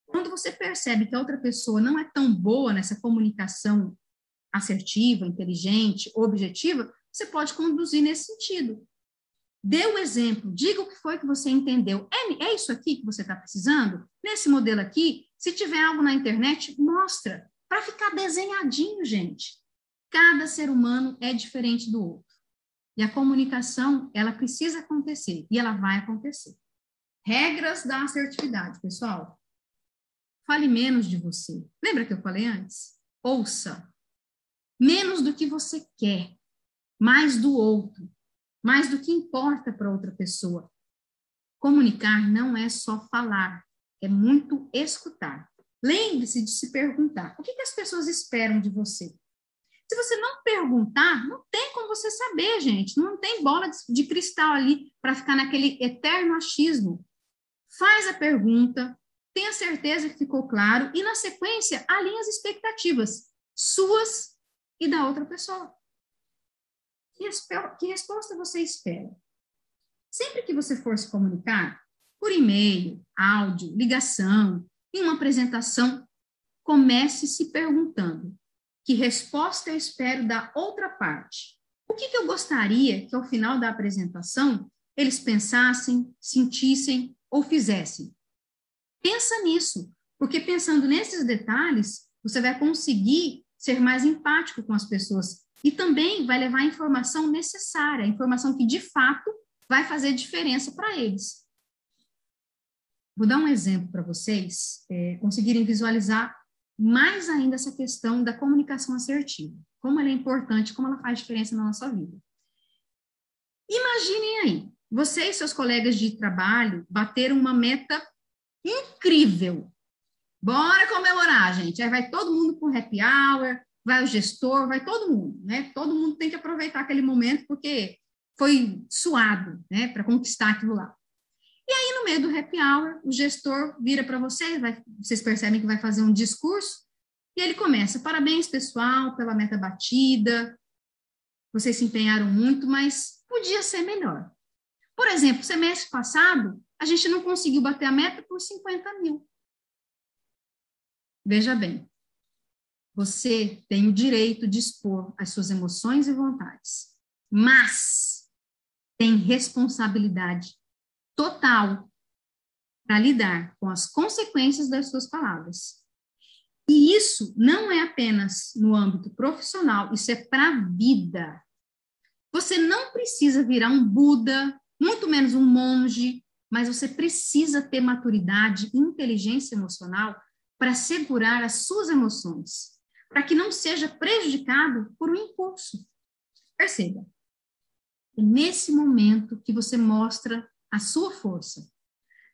Quando você percebe que a outra pessoa não é tão boa nessa comunicação assertiva, inteligente, objetiva, você pode conduzir nesse sentido. Dê o exemplo, diga o que foi que você entendeu. É, é isso aqui que você está precisando? Nesse modelo aqui, se tiver algo na internet, mostra, para ficar desenhadinho, gente. Cada ser humano é diferente do outro. E a comunicação, ela precisa acontecer, e ela vai acontecer. Regras da assertividade, pessoal. Fale menos de você. Lembra que eu falei antes? Ouça. Menos do que você quer, mais do outro mais do que importa para outra pessoa. Comunicar não é só falar, é muito escutar. Lembre-se de se perguntar: o que, que as pessoas esperam de você? Se você não perguntar, não tem como você saber, gente. Não tem bola de cristal ali para ficar naquele eterno achismo. Faz a pergunta, tenha certeza que ficou claro e, na sequência, alinhe as expectativas suas e da outra pessoa. Que, que resposta você espera? Sempre que você for se comunicar, por e-mail, áudio, ligação, em uma apresentação, comece se perguntando: que resposta eu espero da outra parte? O que, que eu gostaria que ao final da apresentação eles pensassem, sentissem ou fizessem? Pensa nisso, porque pensando nesses detalhes, você vai conseguir ser mais empático com as pessoas e também vai levar a informação necessária, a informação que de fato vai fazer diferença para eles. Vou dar um exemplo para vocês é, conseguirem visualizar mais ainda essa questão da comunicação assertiva, como ela é importante, como ela faz diferença na nossa vida. Imaginem aí, você e seus colegas de trabalho bateram uma meta incrível. Bora comemorar, gente. Aí vai todo mundo com happy hour, vai o gestor, vai todo mundo, né? Todo mundo tem que aproveitar aquele momento porque foi suado, né, para conquistar aquilo lá. E aí, no meio do happy hour, o gestor vira para vocês, vai, vocês percebem que vai fazer um discurso, e ele começa: parabéns, pessoal, pela meta batida, vocês se empenharam muito, mas podia ser melhor. Por exemplo, semestre passado, a gente não conseguiu bater a meta por 50 mil. Veja bem, você tem o direito de expor as suas emoções e vontades, mas tem responsabilidade total para lidar com as consequências das suas palavras. E isso não é apenas no âmbito profissional, isso é para a vida. Você não precisa virar um Buda, muito menos um monge, mas você precisa ter maturidade e inteligência emocional para segurar as suas emoções, para que não seja prejudicado por um impulso. Perceba, é nesse momento que você mostra a sua força.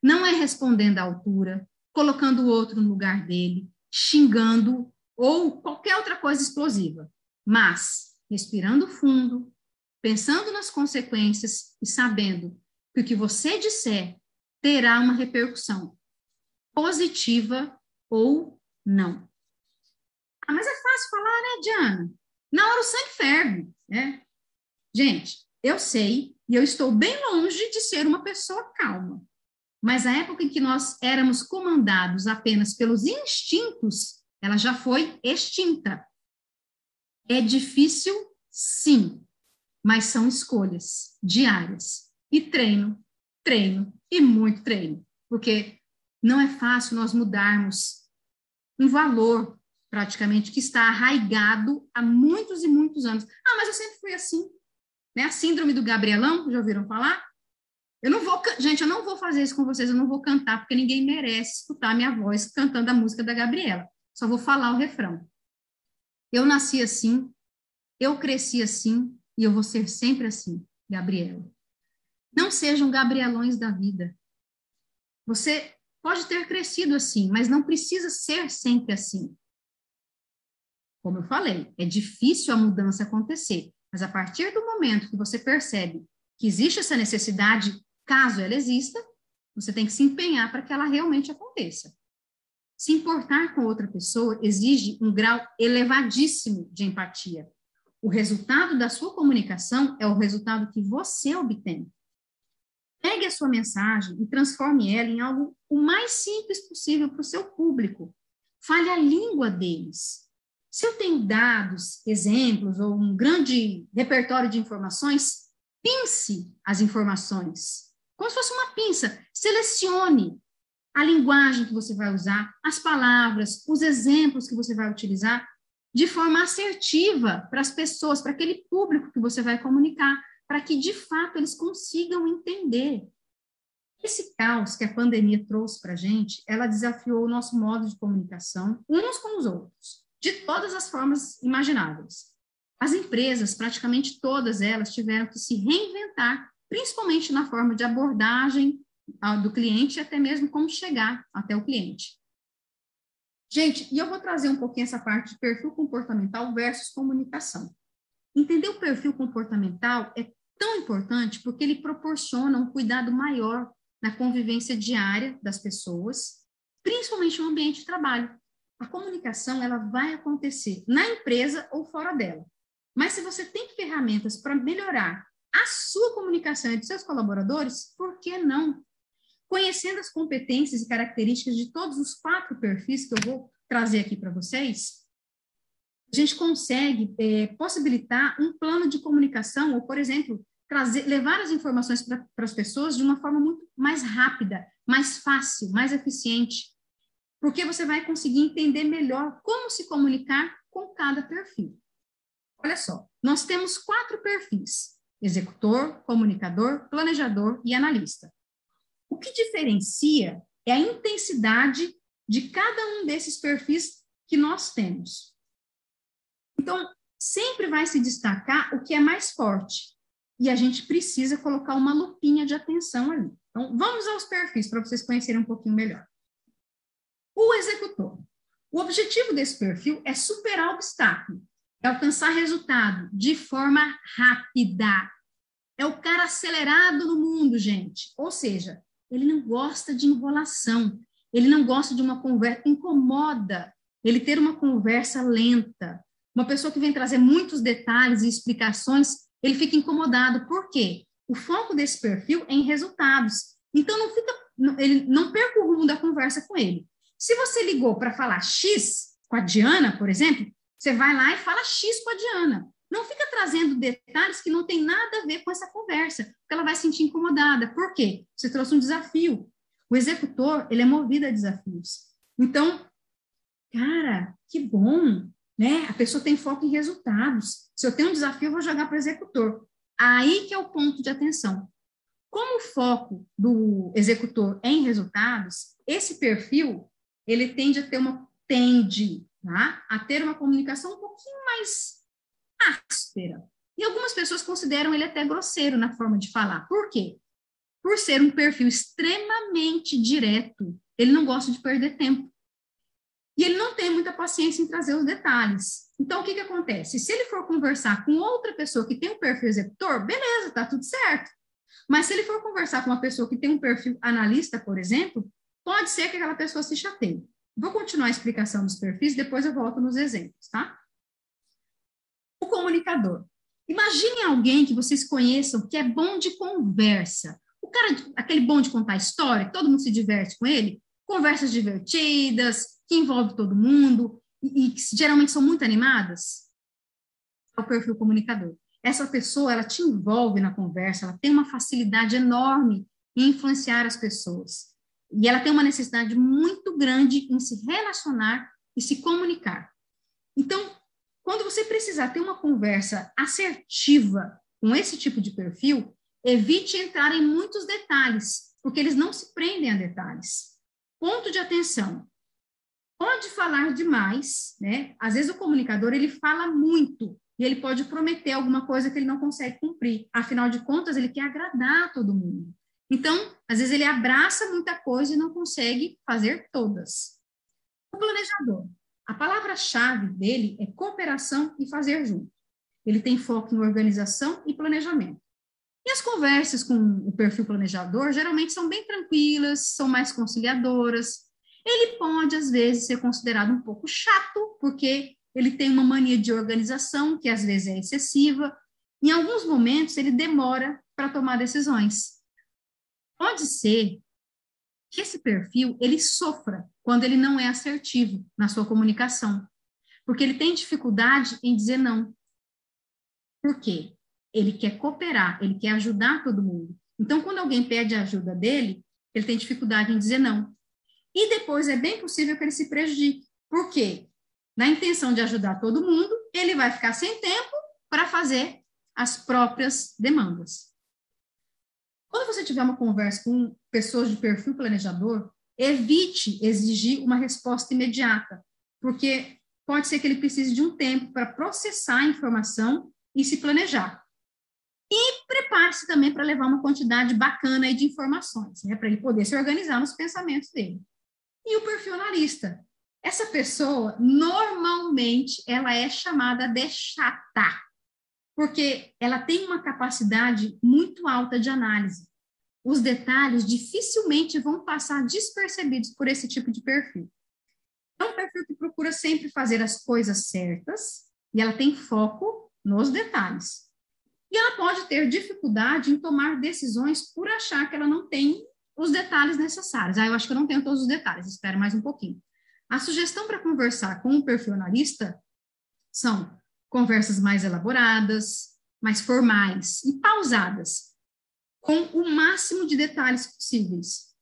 Não é respondendo à altura, colocando o outro no lugar dele, xingando ou qualquer outra coisa explosiva, mas respirando fundo, pensando nas consequências e sabendo que o que você disser terá uma repercussão positiva ou não. Ah, mas é fácil falar, né, Diana? Na hora o sangue ferve, né? Gente, eu sei e eu estou bem longe de ser uma pessoa calma. Mas a época em que nós éramos comandados apenas pelos instintos, ela já foi extinta. É difícil, sim, mas são escolhas diárias. E treino, treino e muito treino. Porque não é fácil nós mudarmos um valor, praticamente, que está arraigado há muitos e muitos anos. Ah, mas eu sempre fui assim. Né? A síndrome do Gabrielão, já ouviram falar? Eu não vou, gente, eu não vou fazer isso com vocês, eu não vou cantar, porque ninguém merece escutar minha voz cantando a música da Gabriela. Só vou falar o refrão. Eu nasci assim, eu cresci assim, e eu vou ser sempre assim, Gabriela. Não sejam gabrielões da vida. Você pode ter crescido assim, mas não precisa ser sempre assim. Como eu falei, é difícil a mudança acontecer, mas a partir do momento que você percebe que existe essa necessidade, caso ela exista, você tem que se empenhar para que ela realmente aconteça. Se importar com outra pessoa exige um grau elevadíssimo de empatia. O resultado da sua comunicação é o resultado que você obtém. Pegue a sua mensagem e transforme ela em algo o mais simples possível para o seu público. Fale a língua deles. Se eu tenho dados, exemplos ou um grande repertório de informações, pince as informações. Como se fosse uma pinça. Selecione a linguagem que você vai usar, as palavras, os exemplos que você vai utilizar de forma assertiva para as pessoas, para aquele público que você vai comunicar, para que de fato eles consigam entender. Esse caos que a pandemia trouxe para a gente, ela desafiou o nosso modo de comunicação uns com os outros, de todas as formas imagináveis. As empresas, praticamente todas elas, tiveram que se reinventar, principalmente na forma de abordagem do cliente e até mesmo como chegar até o cliente. Gente, e eu vou trazer um pouquinho essa parte de perfil comportamental versus comunicação. Entender o perfil comportamental é tão importante porque ele proporciona um cuidado maior na convivência diária das pessoas, principalmente no ambiente de trabalho. A comunicação ela vai acontecer na empresa ou fora dela. Mas se você tem ferramentas para melhorar a sua comunicação entre seus colaboradores, por que não? Conhecendo as competências e características de todos os quatro perfis que eu vou trazer aqui para vocês, a gente consegue é, possibilitar um plano de comunicação, ou, por exemplo, trazer, levar as informações para as pessoas de uma forma muito mais rápida, mais fácil, mais eficiente, porque você vai conseguir entender melhor como se comunicar com cada perfil. Olha só, nós temos quatro perfis: executor, comunicador, planejador e analista. O que diferencia é a intensidade de cada um desses perfis que nós temos. Então, sempre vai se destacar o que é mais forte. E a gente precisa colocar uma lupinha de atenção ali. Então, vamos aos perfis para vocês conhecerem um pouquinho melhor. O executor. O objetivo desse perfil é superar obstáculo, é alcançar resultado de forma rápida. É o cara acelerado no mundo, gente. Ou seja, ele não gosta de enrolação, ele não gosta de uma conversa, incomoda ele ter uma conversa lenta, uma pessoa que vem trazer muitos detalhes e explicações, ele fica incomodado. Por quê? O foco desse perfil é em resultados. Então, não fica, ele não perca o rumo da conversa com ele. Se você ligou para falar X com a Diana, por exemplo, você vai lá e fala X com a Diana. Não fica trazendo detalhes que não tem nada a ver com essa conversa, porque ela vai se sentir incomodada. Por quê? Você trouxe um desafio. O executor, ele é movido a desafios. Então, cara, que bom, né? A pessoa tem foco em resultados. Se eu tenho um desafio, eu vou jogar para o executor. Aí que é o ponto de atenção. Como o foco do executor é em resultados, esse perfil, ele tende a ter uma tende, tá? A ter uma comunicação um pouquinho mais áspera. E algumas pessoas consideram ele até grosseiro na forma de falar. Por quê? Por ser um perfil extremamente direto, ele não gosta de perder tempo. E ele não tem muita paciência em trazer os detalhes. Então, o que, que acontece? Se ele for conversar com outra pessoa que tem um perfil executor, beleza, tá tudo certo. Mas se ele for conversar com uma pessoa que tem um perfil analista, por exemplo, pode ser que aquela pessoa se chateie. Vou continuar a explicação dos perfis, depois eu volto nos exemplos, tá? O comunicador. Imagine alguém que vocês conheçam que é bom de conversa. O cara, aquele bom de contar história, todo mundo se diverte com ele, conversas divertidas, que envolve todo mundo, e, e que geralmente são muito animadas. É o perfil comunicador. Essa pessoa, ela te envolve na conversa, ela tem uma facilidade enorme em influenciar as pessoas. E ela tem uma necessidade muito grande em se relacionar e se comunicar. Então, quando você precisar ter uma conversa assertiva com esse tipo de perfil, evite entrar em muitos detalhes, porque eles não se prendem a detalhes. Ponto de atenção. Pode falar demais, né? Às vezes o comunicador ele fala muito e ele pode prometer alguma coisa que ele não consegue cumprir. Afinal de contas, ele quer agradar todo mundo. Então, às vezes ele abraça muita coisa e não consegue fazer todas. O planejador. A palavra-chave dele é cooperação e fazer junto. Ele tem foco em organização e planejamento. E as conversas com o perfil planejador geralmente são bem tranquilas, são mais conciliadoras. Ele pode, às vezes, ser considerado um pouco chato, porque ele tem uma mania de organização que às vezes é excessiva. Em alguns momentos, ele demora para tomar decisões. Pode ser que esse perfil ele sofra quando ele não é assertivo na sua comunicação, porque ele tem dificuldade em dizer não. Por quê? Ele quer cooperar, ele quer ajudar todo mundo. Então, quando alguém pede ajuda dele, ele tem dificuldade em dizer não. E depois é bem possível que ele se prejudique. Por quê? Na intenção de ajudar todo mundo, ele vai ficar sem tempo para fazer as próprias demandas. Quando você tiver uma conversa com pessoas de perfil planejador, evite exigir uma resposta imediata, porque pode ser que ele precise de um tempo para processar a informação e se planejar. E prepare-se também para levar uma quantidade bacana de informações, né, para ele poder se organizar nos pensamentos dele. E o perfil analista. Essa pessoa, normalmente, ela é chamada de chata, porque ela tem uma capacidade muito alta de análise. Os detalhes dificilmente vão passar despercebidos por esse tipo de perfil. É um perfil que procura sempre fazer as coisas certas e ela tem foco nos detalhes. E ela pode ter dificuldade em tomar decisões por achar que ela não tem os detalhes necessários. Ah, eu acho que eu não tenho todos os detalhes, espero mais um pouquinho. A sugestão para conversar com um perfil analista são conversas mais elaboradas, mais formais e pausadas, com o máximo de detalhes possíveis.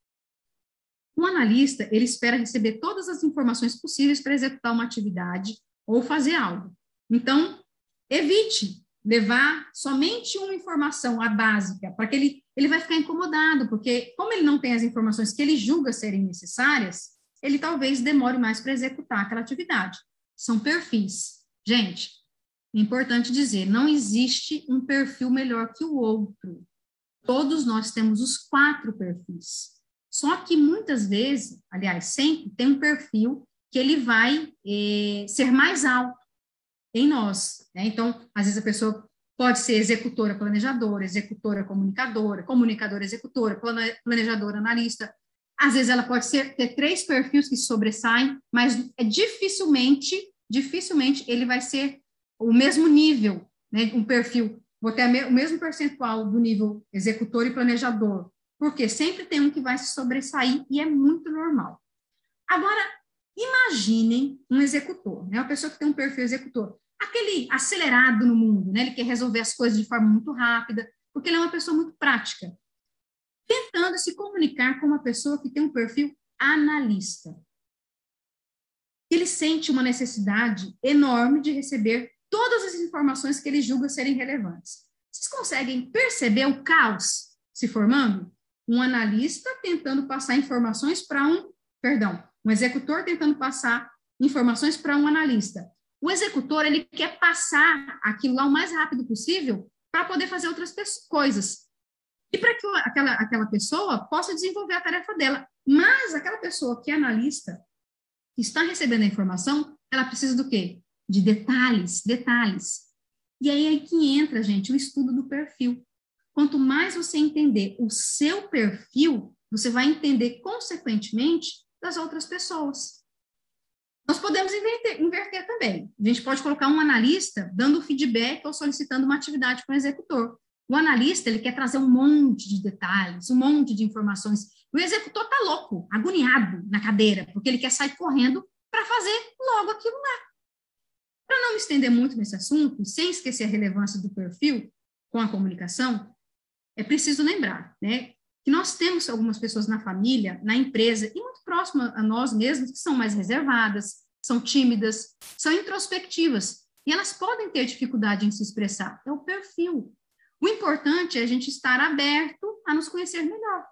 O analista, ele espera receber todas as informações possíveis para executar uma atividade ou fazer algo. Então, evite levar somente uma informação, a básica, para que ele, ele vai ficar incomodado, porque como ele não tem as informações que ele julga serem necessárias, ele talvez demore mais para executar aquela atividade. São perfis. Gente, é importante dizer, não existe um perfil melhor que o outro. Todos nós temos os quatro perfis. Só que muitas vezes, aliás, sempre tem um perfil que ele vai eh, ser mais alto em nós. Né? Então, às vezes a pessoa pode ser executora planejadora, executora comunicadora, comunicadora executora, planejadora analista. Às vezes ela pode ser, ter três perfis que sobressaem, mas é dificilmente, dificilmente ele vai ser o mesmo nível, né, um perfil, vou ter o mesmo percentual do nível executor e planejador, porque sempre tem um que vai se sobressair e é muito normal. Agora, imaginem um executor, né, uma pessoa que tem um perfil executor, aquele acelerado no mundo, né, ele quer resolver as coisas de forma muito rápida, porque ele é uma pessoa muito prática, tentando se comunicar com uma pessoa que tem um perfil analista. Ele sente uma necessidade enorme de receber todas as informações que ele julga serem relevantes. Vocês conseguem perceber o caos se formando? Um analista tentando passar informações para um, perdão, um executor tentando passar informações para um analista. O executor, ele quer passar aquilo lá o mais rápido possível para poder fazer outras coisas. E para que aquela, aquela pessoa possa desenvolver a tarefa dela. Mas aquela pessoa que é analista, que está recebendo a informação, ela precisa do quê? De detalhes, detalhes. E aí é que entra, gente, o estudo do perfil. Quanto mais você entender o seu perfil, você vai entender, consequentemente, das outras pessoas. Nós podemos inverter, inverter também. A gente pode colocar um analista dando feedback ou solicitando uma atividade para o executor. O analista, ele quer trazer um monte de detalhes, um monte de informações. O executor está louco, agoniado na cadeira, porque ele quer sair correndo para fazer logo aquilo lá. Para não me estender muito nesse assunto, sem esquecer a relevância do perfil com a comunicação, é preciso lembrar, né, que nós temos algumas pessoas na família, na empresa e muito próximo a nós mesmos que são mais reservadas, são tímidas, são introspectivas e elas podem ter dificuldade em se expressar. É o perfil. O importante é a gente estar aberto a nos conhecer melhor,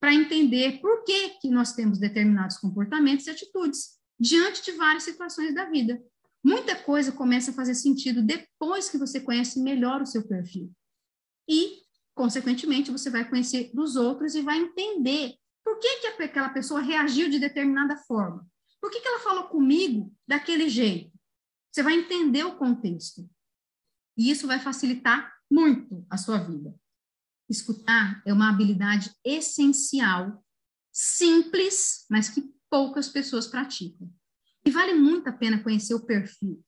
para entender por que, que nós temos determinados comportamentos e atitudes diante de várias situações da vida. Muita coisa começa a fazer sentido depois que você conhece melhor o seu perfil. E, consequentemente, você vai conhecer dos outros e vai entender por que, que aquela pessoa reagiu de determinada forma. Por que, que ela falou comigo daquele jeito? Você vai entender o contexto. E isso vai facilitar muito a sua vida. Escutar é uma habilidade essencial, simples, mas que poucas pessoas praticam. E vale muito a pena conhecer o perfil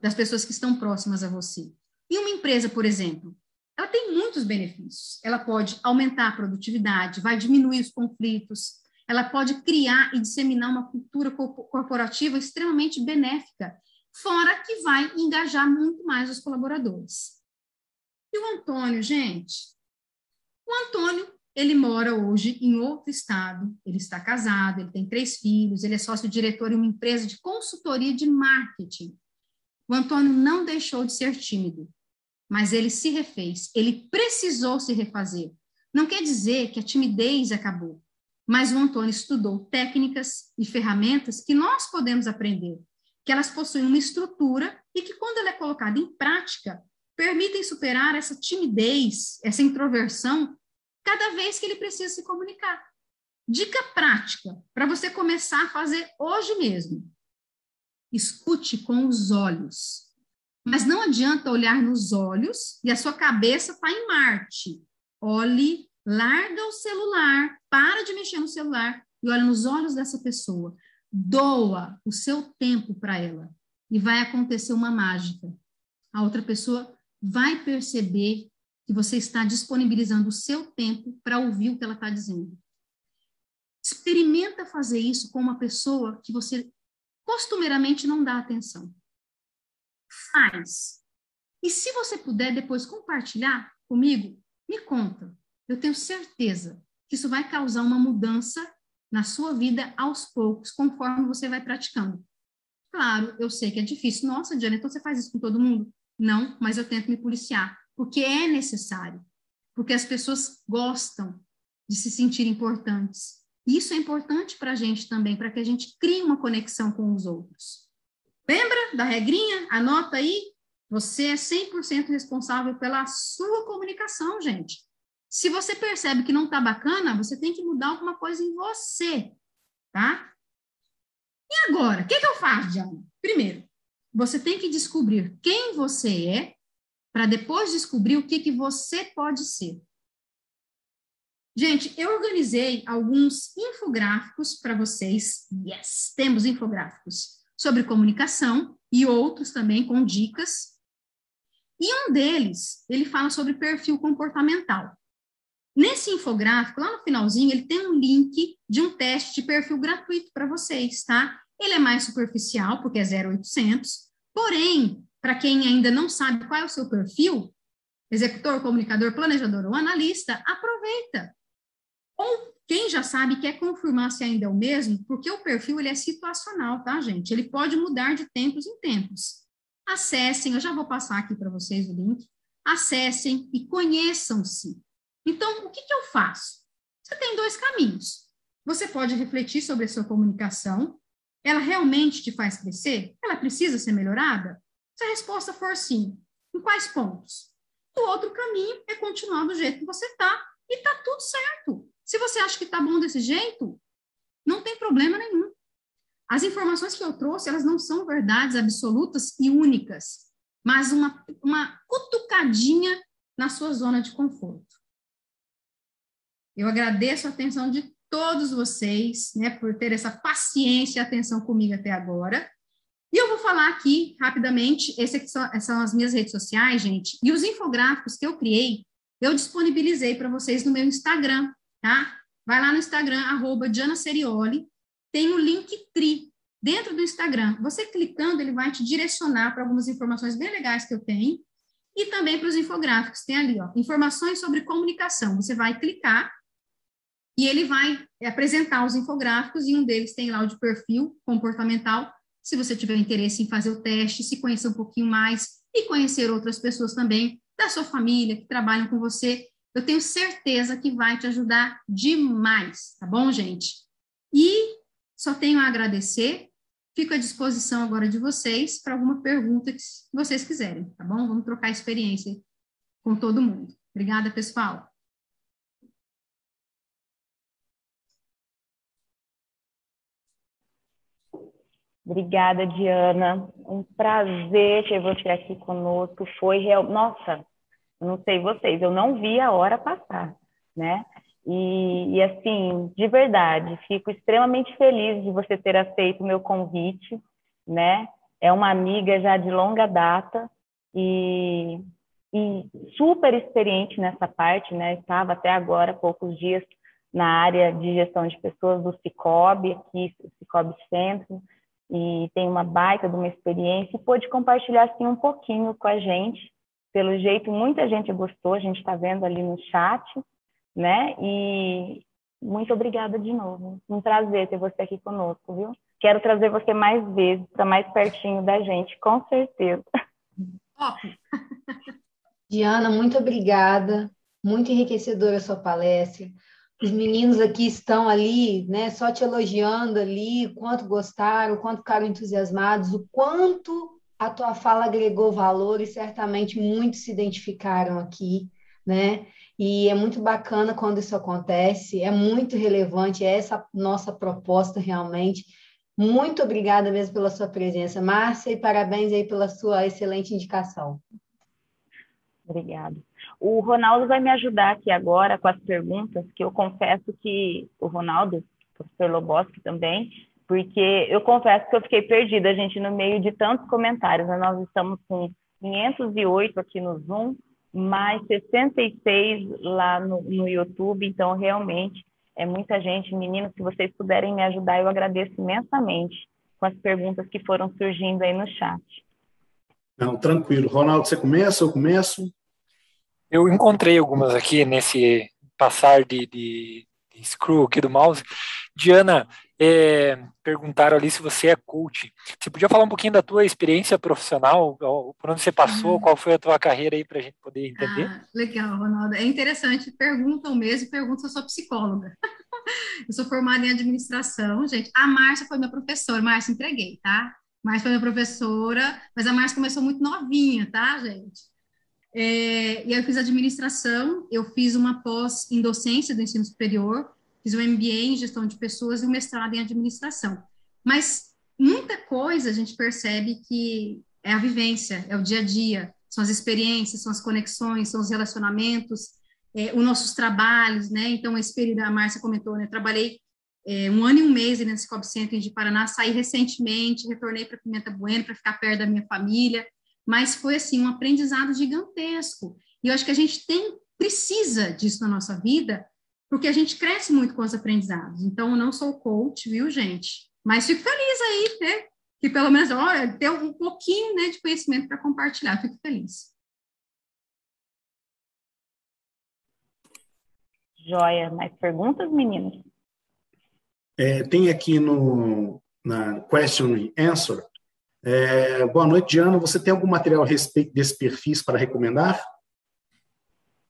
das pessoas que estão próximas a você. E uma empresa, por exemplo, ela tem muitos benefícios. Ela pode aumentar a produtividade, vai diminuir os conflitos, ela pode criar e disseminar uma cultura corporativa extremamente benéfica, fora que vai engajar muito mais os colaboradores. E o Antônio, gente? O Antônio, ele mora hoje em outro estado, ele está casado, ele tem três filhos, ele é sócio-diretor em uma empresa de consultoria de marketing. O Antônio não deixou de ser tímido, mas ele se refez, ele precisou se refazer. Não quer dizer que a timidez acabou, mas o Antônio estudou técnicas e ferramentas que nós podemos aprender, que elas possuem uma estrutura e que, quando ela é colocada em prática, permitem superar essa timidez, essa introversão, cada vez que ele precisa se comunicar. Dica prática para você começar a fazer hoje mesmo. Escute com os olhos. Mas não adianta olhar nos olhos e a sua cabeça está em Marte. Olhe, larga o celular, para de mexer no celular e olha nos olhos dessa pessoa. Doa o seu tempo para ela e vai acontecer uma mágica. A outra pessoa vai perceber que você está disponibilizando o seu tempo para ouvir o que ela está dizendo. Experimenta fazer isso com uma pessoa que você costumeiramente não dá atenção. Faz. E se você puder depois compartilhar comigo, me conta. Eu tenho certeza que isso vai causar uma mudança na sua vida aos poucos, conforme você vai praticando. Claro, eu sei que é difícil. Nossa, Diana, então você faz isso com todo mundo? Não, mas eu tento me policiar, porque é necessário. Porque as pessoas gostam de se sentir importantes. Isso é importante para a gente também, para que a gente crie uma conexão com os outros. Lembra da regrinha? Anota aí. Você é 100% responsável pela sua comunicação, gente. Se você percebe que não está bacana, você tem que mudar alguma coisa em você, tá? E agora, o que, que eu faço, Diana? Primeiro, você tem que descobrir quem você é, para depois descobrir o que, que você pode ser. Gente, eu organizei alguns infográficos para vocês. Yes, temos infográficos sobre comunicação e outros também com dicas E um deles, ele fala sobre perfil comportamental. Nesse infográfico, lá no finalzinho, ele tem um link de um teste de perfil gratuito para vocês, tá? Ele é mais superficial, porque é 0800, porém, para quem ainda não sabe qual é o seu perfil, executor, comunicador, planejador ou analista, aproveita. Ou quem já sabe quer confirmar se ainda é o mesmo, porque o perfil ele é situacional, tá, gente? Ele pode mudar de tempos em tempos. Acessem, eu já vou passar aqui para vocês o link. Acessem e conheçam-se. Então, o que, que eu faço? Você tem dois caminhos. Você pode refletir sobre a sua comunicação. Ela realmente te faz crescer? Ela precisa ser melhorada? Se a resposta for sim, em quais pontos? O outro caminho é continuar do jeito que você está e está tudo certo. Se você acha que está bom desse jeito, não tem problema nenhum. As informações que eu trouxe, elas não são verdades absolutas e únicas, mas uma, uma cutucadinha na sua zona de conforto. Eu agradeço a atenção de todos vocês, né, por ter essa paciência e atenção comigo até agora. E eu vou falar aqui rapidamente, esse aqui são, essas são as minhas redes sociais, gente, e os infográficos que eu criei, eu disponibilizei para vocês no meu Instagram, tá? Vai lá no Instagram, arroba Diana Serioli, tem o link tri dentro do Instagram. Você clicando, ele vai te direcionar para algumas informações bem legais que eu tenho, e também para os infográficos, tem ali, ó, informações sobre comunicação. Você vai clicar e ele vai apresentar os infográficos, e um deles tem lá o de perfil comportamental, se você tiver interesse em fazer o teste, se conhecer um pouquinho mais e conhecer outras pessoas também da sua família que trabalham com você, eu tenho certeza que vai te ajudar demais, tá bom, gente? E só tenho a agradecer. Fico à disposição agora de vocês para alguma pergunta que vocês quiserem, tá bom? Vamos trocar experiência com todo mundo. Obrigada, pessoal. Obrigada, Diana. Um prazer ter você aqui conosco. Foi real. Nossa, não sei vocês, eu não vi a hora passar, né? E, e assim, de verdade, fico extremamente feliz de você ter aceito o meu convite, né? É uma amiga já de longa data e, e super experiente nessa parte, né? Estava até agora, poucos dias, na área de gestão de pessoas do Cicobi, aqui, Cicobi Centro, e tem uma baita de uma experiência e pôde compartilhar assim um pouquinho com a gente. Pelo jeito, muita gente gostou, a gente está vendo ali no chat, né? E muito obrigada de novo. Um prazer ter você aqui conosco, viu? Quero trazer você mais vezes, para mais pertinho da gente, com certeza. Diana, muito obrigada. Muito enriquecedora a sua palestra. Os meninos aqui estão ali, né, só te elogiando ali, quanto gostaram, quanto ficaram entusiasmados, o quanto a tua fala agregou valor e certamente muitos se identificaram aqui, né? E é muito bacana quando isso acontece, é muito relevante, é essa nossa proposta realmente. Muito obrigada mesmo pela sua presença, Márcia, e parabéns aí pela sua excelente indicação. Obrigada. O Ronaldo vai me ajudar aqui agora com as perguntas, que eu confesso que o Ronaldo, o professor Loboski também, porque eu confesso que eu fiquei perdida, gente, no meio de tantos comentários. Né? Nós estamos com 508 aqui no Zoom, mais 66 lá no, no YouTube, então realmente é muita gente. Meninos, se vocês puderem me ajudar, eu agradeço imensamente com as perguntas que foram surgindo aí no chat. Não, tranquilo. Ronaldo, você começa? Eu começo? Eu encontrei algumas aqui nesse passar de, de, de screw aqui do mouse. Diana, é, perguntaram ali se você é coach. Você podia falar um pouquinho da tua experiência profissional, por onde você passou, qual foi a tua carreira aí para a gente poder entender? Ah, legal, Ronaldo. É interessante, perguntam mesmo, perguntam se eu sou psicóloga. [laughs] eu sou formada em administração, gente. A Márcia foi minha professora, Márcia, entreguei, tá? Márcia foi minha professora, mas a Márcia começou muito novinha, tá, gente? É, e aí eu fiz administração, eu fiz uma pós em docência do ensino superior, fiz um MBA em gestão de pessoas e um mestrado em administração. Mas muita coisa a gente percebe que é a vivência, é o dia a dia, são as experiências, são as conexões, são os relacionamentos, é, os nossos trabalhos, né? Então, esse período, a Márcia comentou, né? Trabalhei é, um ano e um mês nesse Cobb Center de Paraná, saí recentemente, retornei para Pimenta Bueno para ficar perto da minha família, mas foi assim um aprendizado gigantesco. E eu acho que a gente tem precisa disso na nossa vida, porque a gente cresce muito com os aprendizados. Então, eu não sou coach, viu, gente? Mas fico feliz aí, né? Que pelo menos, olha, ter um pouquinho né, de conhecimento para compartilhar. Fico feliz. Joia. Mais perguntas, meninos? É, tem aqui no na question and answer. É, boa noite, Diana. Você tem algum material a respeito desse perfis para recomendar?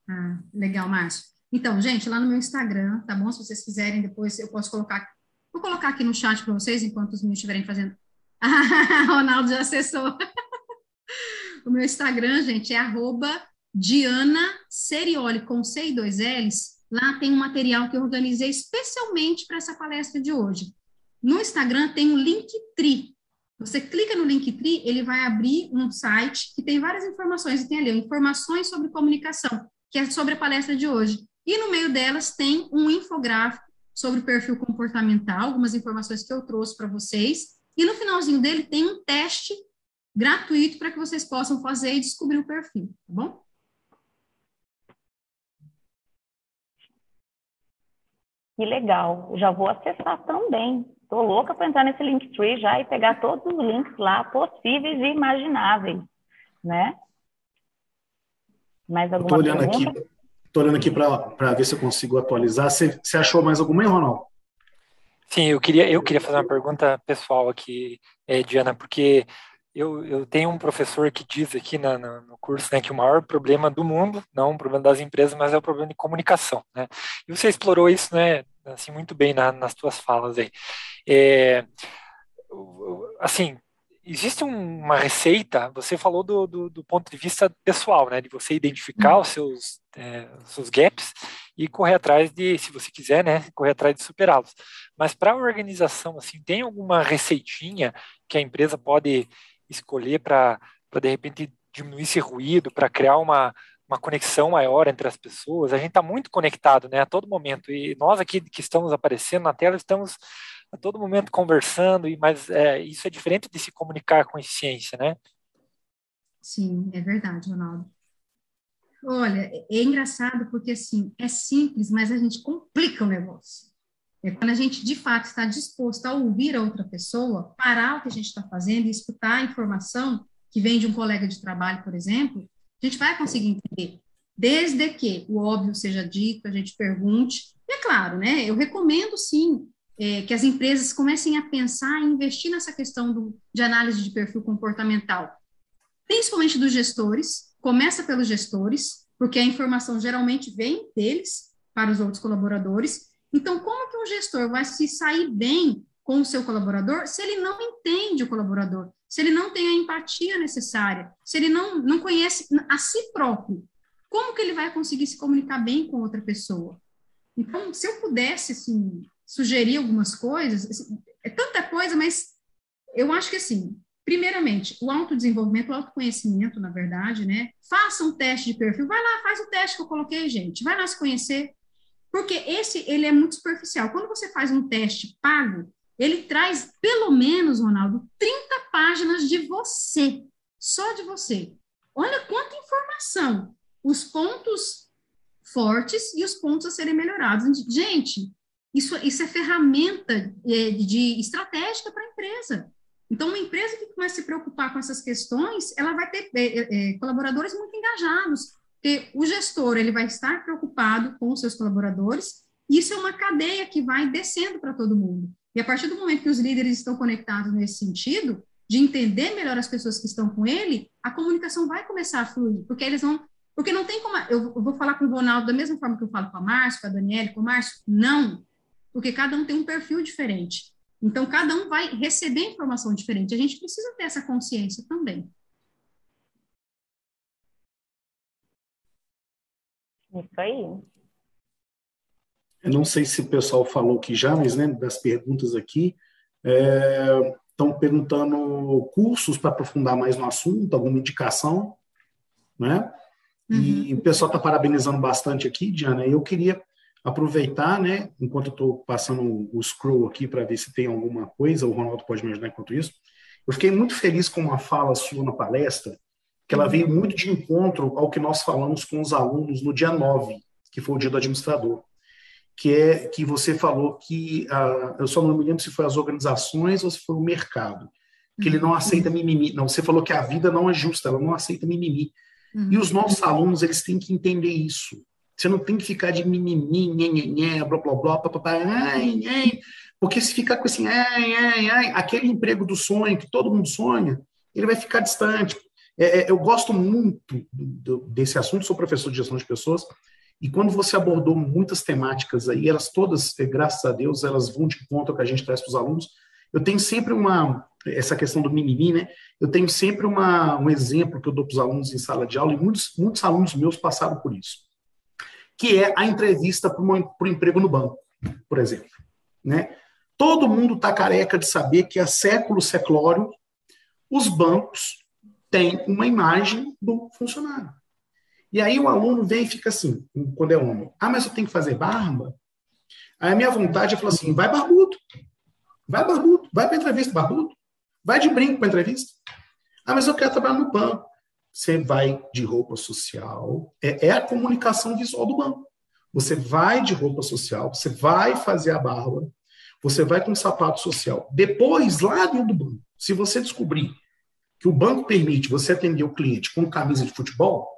Ah, legal, Márcio. Então, gente, lá no meu Instagram, tá bom? Se vocês quiserem, depois eu posso colocar. Vou colocar aqui no chat para vocês, enquanto os meninos estiverem fazendo. [laughs] Ronaldo já acessou. [laughs] o meu Instagram, gente, é arroba Diana Serioli, com C e dois L's. Lá tem um material que eu organizei especialmente para essa palestra de hoje. No Instagram tem um Linktree. Você clica no Linktree, ele vai abrir um site que tem várias informações. E tem ali informações sobre comunicação, que é sobre a palestra de hoje. E no meio delas tem um infográfico sobre o perfil comportamental, algumas informações que eu trouxe para vocês. E no finalzinho dele tem um teste gratuito para que vocês possam fazer e descobrir o perfil, tá bom? Que legal. Já vou acessar também. Tô louca para entrar nesse Linktree já e pegar todos os links lá possíveis e imagináveis, né? Mais Estou alguma olhando pergunta? aqui, tô olhando aqui para ver se eu consigo atualizar. Você, achou mais alguma, hein, Ronaldo? Sim, eu queria, eu queria fazer uma pergunta pessoal aqui, eh, Diana, porque eu, eu tenho um professor que diz aqui na, no curso né, que o maior problema do mundo, não o problema das empresas, mas é o problema de comunicação, né? E você explorou isso, né, assim, muito bem na- nas suas falas aí. É, assim, existe um- uma receita, você falou do, do, do ponto de vista pessoal, né, de você identificar os seus, é, seus gaps e correr atrás de, se você quiser, né, correr atrás de superá-los. Mas para a organização, assim, tem alguma receitinha que a empresa pode escolher para, de repente, diminuir esse ruído, para criar uma, uma conexão maior entre as pessoas? A gente está muito conectado, né, a todo momento. E nós aqui que estamos aparecendo na tela, estamos a todo momento conversando, mas é, isso é diferente de se comunicar com eficiência, né? Sim, é verdade, Ronaldo. Olha, é engraçado porque, assim, é simples, mas a gente complica o negócio. É quando a gente, de fato, está disposto a ouvir a outra pessoa, parar o que a gente está fazendo e escutar a informação que vem de um colega de trabalho, por exemplo, a gente vai conseguir entender. Desde que o óbvio seja dito, a gente pergunte. E é claro, né? Eu recomendo, sim, é, que as empresas comecem a pensar e investir nessa questão do, de análise de perfil comportamental principalmente dos gestores, começa pelos gestores, porque a informação geralmente vem deles para os outros colaboradores. Então, como que um gestor vai se sair bem com o seu colaborador se ele não entende o colaborador, se ele não tem a empatia necessária, se ele não, não conhece a si próprio? Como que ele vai conseguir se comunicar bem com outra pessoa? Então, se eu pudesse, assim, sugerir algumas coisas, assim, é tanta coisa, mas eu acho que, assim, primeiramente, o autodesenvolvimento, o autoconhecimento, na verdade, né? Faça um teste de perfil. Vai lá, faz o teste que eu coloquei, gente. Vai lá se conhecer. Porque esse, ele é muito superficial. Quando você faz um teste pago, ele traz, pelo menos, Ronaldo, 30 páginas de você. Só de você. Olha quanta informação. Os pontos fortes e os pontos a serem melhorados. Gente, isso, isso é ferramenta é, de estratégica para a empresa. Então, uma empresa que começa a se preocupar com essas questões, ela vai ter é, é, colaboradores muito engajados, porque o gestor ele vai estar preocupado com os seus colaboradores, isso é uma cadeia que vai descendo para todo mundo. E a partir do momento que os líderes estão conectados nesse sentido, de entender melhor as pessoas que estão com ele, a comunicação vai começar a fluir, porque eles vão. Porque não tem como. Eu vou falar com o Ronaldo da mesma forma que eu falo com a Márcia, com a Daniela, com o Márcio? Não, porque cada um tem um perfil diferente. Então, cada um vai receber informação diferente. A gente precisa ter essa consciência também. Isso aí. Eu não sei se o pessoal falou aqui já, mas né, das perguntas aqui, estão perguntando cursos para aprofundar mais no assunto, alguma indicação, né? E o pessoal está parabenizando bastante aqui, Diana. E eu queria aproveitar, né, enquanto eu estou passando o scroll aqui para ver se tem alguma coisa, o Ronaldo pode me ajudar enquanto isso. Eu fiquei muito feliz com uma fala sua na palestra, que ela veio muito de encontro ao que nós falamos com os alunos no dia 9, que foi o dia do administrador, que é que você falou que, ah, eu só não me lembro se foi as organizações ou se foi o mercado, que ele não aceita mimimi. Não, você falou que a vida não é justa, ela não aceita mimimi. E os nossos alunos, eles têm que entender isso. Você não tem que ficar de mimimi, nhenhenhé, blá, blá, blá, papapá, ai, ai. Porque se ficar com assim, ai, ai, ai, aquele emprego do sonho que todo mundo sonha, ele vai ficar distante. É, é, eu gosto muito desse assunto, sou professor de gestão de pessoas, e quando você abordou muitas temáticas aí, elas todas, eh, graças a Deus, elas vão de encontro ao que a gente traz para os alunos. Eu tenho sempre uma, essa questão do mimimi, né? Eu tenho sempre uma, um exemplo que eu dou para os alunos em sala de aula, e muitos, muitos alunos meus passaram por isso, que é a entrevista para o emprego no banco, por exemplo. Né? Todo mundo está careca de saber que há século, seclório, os bancos têm uma imagem do funcionário. E aí o aluno vem e fica assim, quando é homem, ah, mas eu tenho que fazer barba? Aí a minha vontade é falar assim, vai barbudo, vai barbudo, vai para entrevista barbudo, vai de brinco para entrevista. Ah, mas eu quero trabalhar no banco. Você vai de roupa social, é, é a comunicação visual do banco. Você vai de roupa social, você vai fazer a barba, você vai com sapato social. Depois, lá dentro do banco, se você descobrir que o banco permite você atender o cliente com camisa de futebol,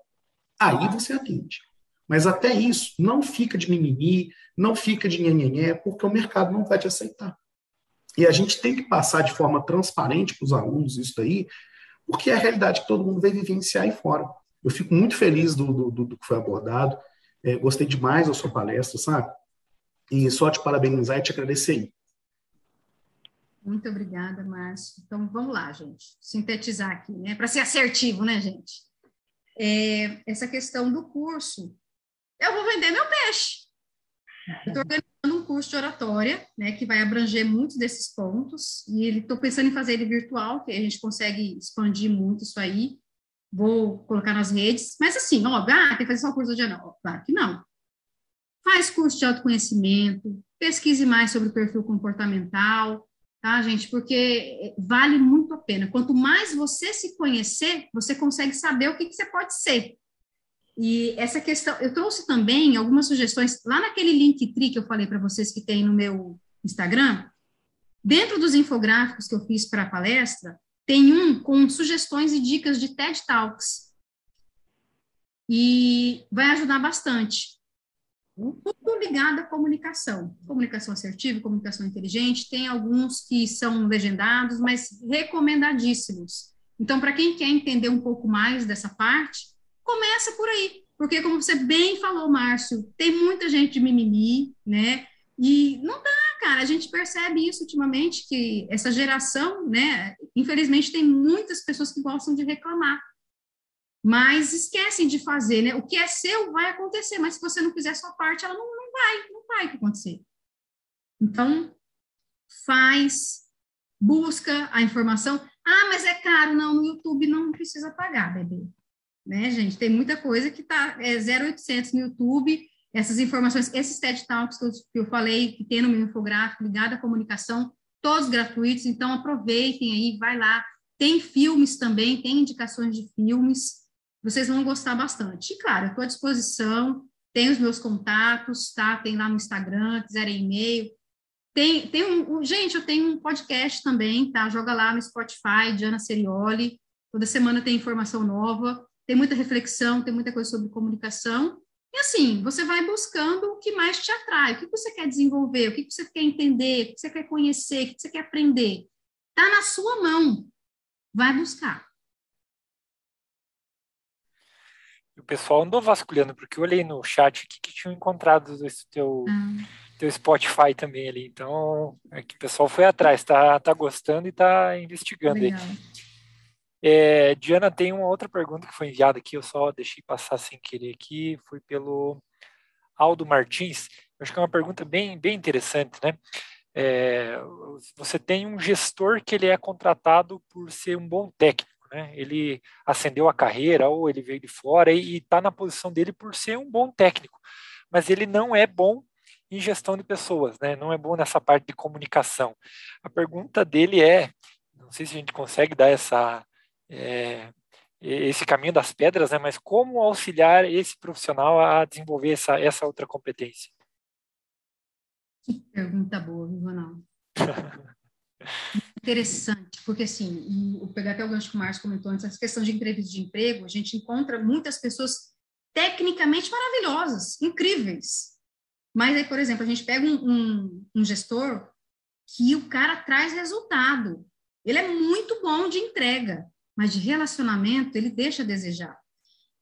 aí você atende. Mas até isso, não fica de mimimi, não fica de nhenhenhé, porque o mercado não vai te aceitar. E a gente tem que passar de forma transparente para os alunos isso daí, porque é a realidade que todo mundo vai vivenciar aí fora. Eu fico muito feliz do, do, do- que foi abordado, é, gostei demais da sua palestra, sabe? E só te parabenizar e te agradecer aí. Muito obrigada, Márcio. Então, vamos lá, gente. Sintetizar aqui, né? Para ser assertivo, né, gente? É, essa questão do curso. Eu vou vender meu peixe. Estou organizando curso de oratória, né, que vai abranger muitos desses pontos, e estou pensando em fazer ele virtual, que a gente consegue expandir muito isso aí. Vou colocar nas redes, mas assim, óbvio, ah, tem que fazer só curso de anal. Claro que não. Faz curso de autoconhecimento, pesquise mais sobre o perfil comportamental, tá, gente? Porque vale muito a pena. Quanto mais você se conhecer, você consegue saber o que, que você pode ser. E essa questão, eu trouxe também algumas sugestões lá naquele Linktree que eu falei para vocês que tem no meu Instagram. Dentro dos infográficos que eu fiz para a palestra, tem um com sugestões e dicas de TED Talks. E vai ajudar bastante. Tudo ligado à comunicação. Comunicação assertiva, comunicação inteligente. Tem alguns que são legendados, mas recomendadíssimos. Então, para quem quer entender um pouco mais dessa parte, começa por aí. Porque, como você bem falou, Márcio, tem muita gente de mimimi, né? E não dá, cara. A gente percebe isso ultimamente, que essa geração, né? Infelizmente, tem muitas pessoas que gostam de reclamar. Mas esquecem de fazer, né? O que é seu vai acontecer, mas se você não fizer sua parte, ela não, não vai, não vai acontecer. Então, faz, busca a informação. Ah, mas é caro. Não, no YouTube não precisa pagar, bebê. Né, gente? Tem muita coisa que tá é 0,800 no YouTube. Essas informações, esses TED Talks que eu, que eu falei, que tem no meu infográfico, ligado à comunicação, todos gratuitos. Então, aproveitem aí, vai lá. Tem filmes também, tem indicações de filmes. Vocês vão gostar bastante. E, claro, estou à disposição. Tem os meus contatos, tá? Tem lá no Instagram, quiserem e-mail. Tem, tem um, um- gente, eu tenho um podcast também, tá? Joga lá no Spotify, Diana Serioli. Toda semana tem informação nova, tem muita reflexão, tem muita coisa sobre comunicação. E assim, você vai buscando o que mais te atrai, o que você quer desenvolver, o que você quer entender, o que você quer conhecer, o que você quer aprender. Tá na sua mão. Vai buscar. O pessoal andou vasculhando, porque eu olhei no chat aqui que tinham encontrado esse teu, teu Spotify também ali. Então, é que o pessoal foi atrás, tá, tá gostando e tá investigando aí. É, Diana, tem uma outra pergunta que foi enviada aqui, eu só deixei passar sem querer aqui, foi pelo Aldo Martins. Eu acho que é uma pergunta bem, bem interessante, né? É, você tem um gestor que ele é contratado por ser um bom técnico, né? Ele ascendeu a carreira ou ele veio de fora e está na posição dele por ser um bom técnico, mas ele não é bom em gestão de pessoas, né? Não é bom nessa parte de comunicação. A pergunta dele é, não sei se a gente consegue dar essa é, esse caminho das pedras, né? Mas como auxiliar esse profissional a desenvolver essa, essa outra competência? Que pergunta boa, Ronaldo? Interessante, porque assim, vou pegar até o gancho que o Márcio comentou antes, essa questão de entrevista de emprego, a gente encontra muitas pessoas tecnicamente maravilhosas, incríveis. Mas aí, por exemplo, a gente pega um, um, um gestor que o cara traz resultado. Ele é muito bom de entrega, mas de relacionamento ele deixa a desejar.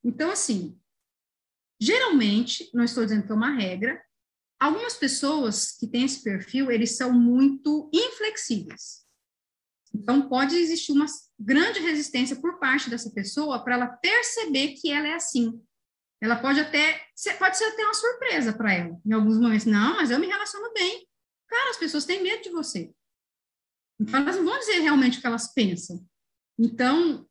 Então, assim, geralmente, não estou dizendo que é uma regra, algumas pessoas que têm esse perfil, eles são muito inflexíveis. Então, pode existir uma grande resistência por parte dessa pessoa para ela perceber que ela é assim. Ela pode até, pode ser até uma surpresa para ela, em alguns momentos. Não, mas eu me relaciono bem. Cara, as pessoas têm medo de você. Então, elas não vão dizer realmente o que elas pensam. Então,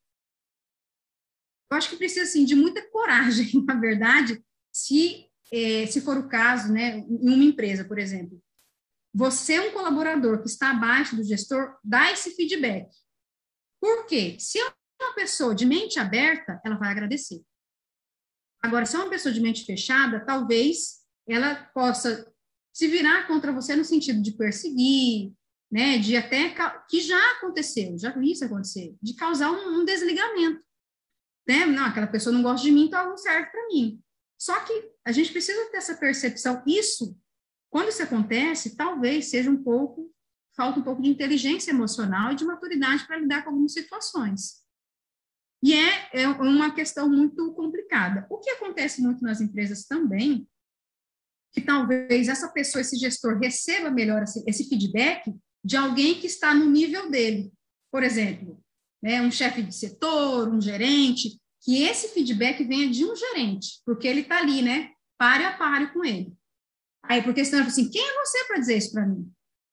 eu acho que precisa, assim, de muita coragem, [laughs] na verdade, se, eh, se for o caso, né, em uma empresa, por exemplo. Você, um colaborador que está abaixo do gestor, dá esse feedback. Por quê? Se é uma pessoa de mente aberta, ela vai agradecer. Agora, se é uma pessoa de mente fechada, talvez ela possa se virar contra você no sentido de perseguir, né, de até que já aconteceu, já vi isso acontecer, de causar um, um desligamento, né? Não, aquela pessoa não gosta de mim, então não serve para mim. Só que a gente precisa ter essa percepção. Isso, quando isso acontece, talvez seja um pouco falta um pouco de inteligência emocional e de maturidade para lidar com algumas situações. E é, é uma questão muito complicada. O que acontece muito nas empresas também que talvez essa pessoa, esse gestor, receba melhor esse feedback de alguém que está no nível dele. Por exemplo, né, um chefe de setor, um gerente, que esse feedback venha de um gerente, porque ele está ali, né, pare a pare com ele. Aí, porque senão assim, quem é você para dizer isso para mim?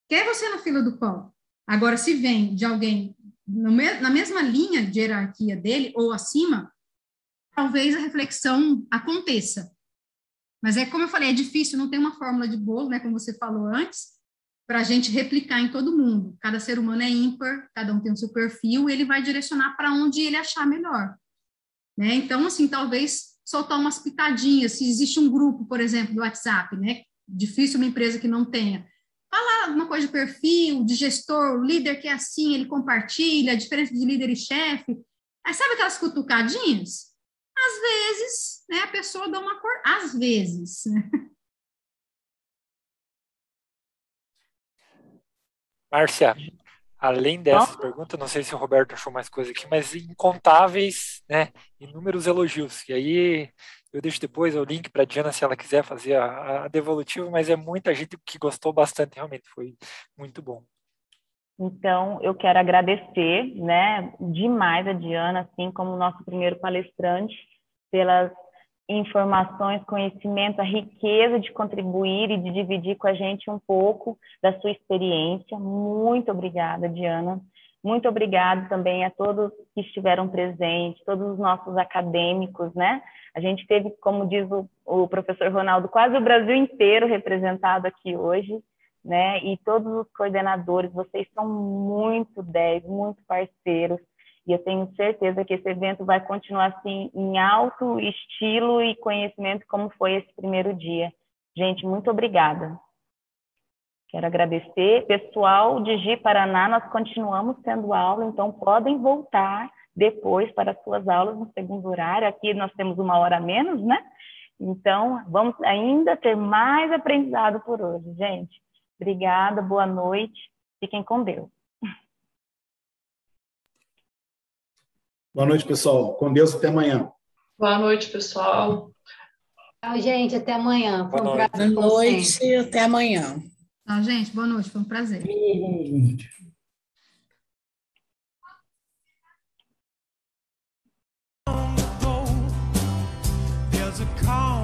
Quem é você na fila do pão? Agora, se vem de alguém me, na mesma linha de hierarquia dele ou acima, talvez a reflexão aconteça. Mas é como eu falei, é difícil, não tem uma fórmula de bolo, né, como você falou antes, para a gente replicar em todo mundo. Cada ser humano é ímpar, cada um tem o seu perfil, e ele vai direcionar para onde ele achar melhor. Né? Então, assim, talvez soltar umas pitadinhas, se existe um grupo, por exemplo, do WhatsApp, né? Difícil uma empresa que não tenha. Falar alguma coisa de perfil, de gestor, líder que é assim, ele compartilha, a diferença de líder e chefe. Aí, sabe aquelas cutucadinhas? Às vezes, né, a pessoa dá uma cor, às vezes. Né? Márcia, além dessas perguntas, não sei se o Roberto achou mais coisa aqui, mas incontáveis, né, inúmeros elogios. E aí eu deixo depois o link para a Diana se ela quiser fazer a, a devolutiva, mas é muita gente que gostou bastante, realmente foi muito bom. Então, eu quero agradecer, né, demais a Diana, assim como o nosso primeiro palestrante, pelas informações, conhecimento, a riqueza de contribuir e de dividir com a gente um pouco da sua experiência. Muito obrigada, Diana. Muito obrigada também a todos que estiveram presentes, todos os nossos acadêmicos, né? A gente teve, como diz o, o professor Ronaldo, quase o Brasil inteiro representado aqui hoje, né? E todos os coordenadores, vocês são muito 10, muito parceiros. E eu tenho certeza que esse evento vai continuar assim em alto estilo e conhecimento como foi esse primeiro dia. Gente, muito obrigada. Quero agradecer. Pessoal de Gi Paraná, nós continuamos tendo aula, então podem voltar depois para as suas aulas no segundo horário. Aqui nós temos uma hora a menos, né? Então, vamos ainda ter mais aprendizado por hoje, gente. Obrigada, boa noite. Fiquem com Deus. Boa noite, pessoal. Com Deus, até amanhã. Boa noite, pessoal. Tchau, gente. Até amanhã. Boa Foi um noite. prazer. Boa noite e até amanhã. Tchau, ah, gente. Boa noite. Foi um prazer. A é call.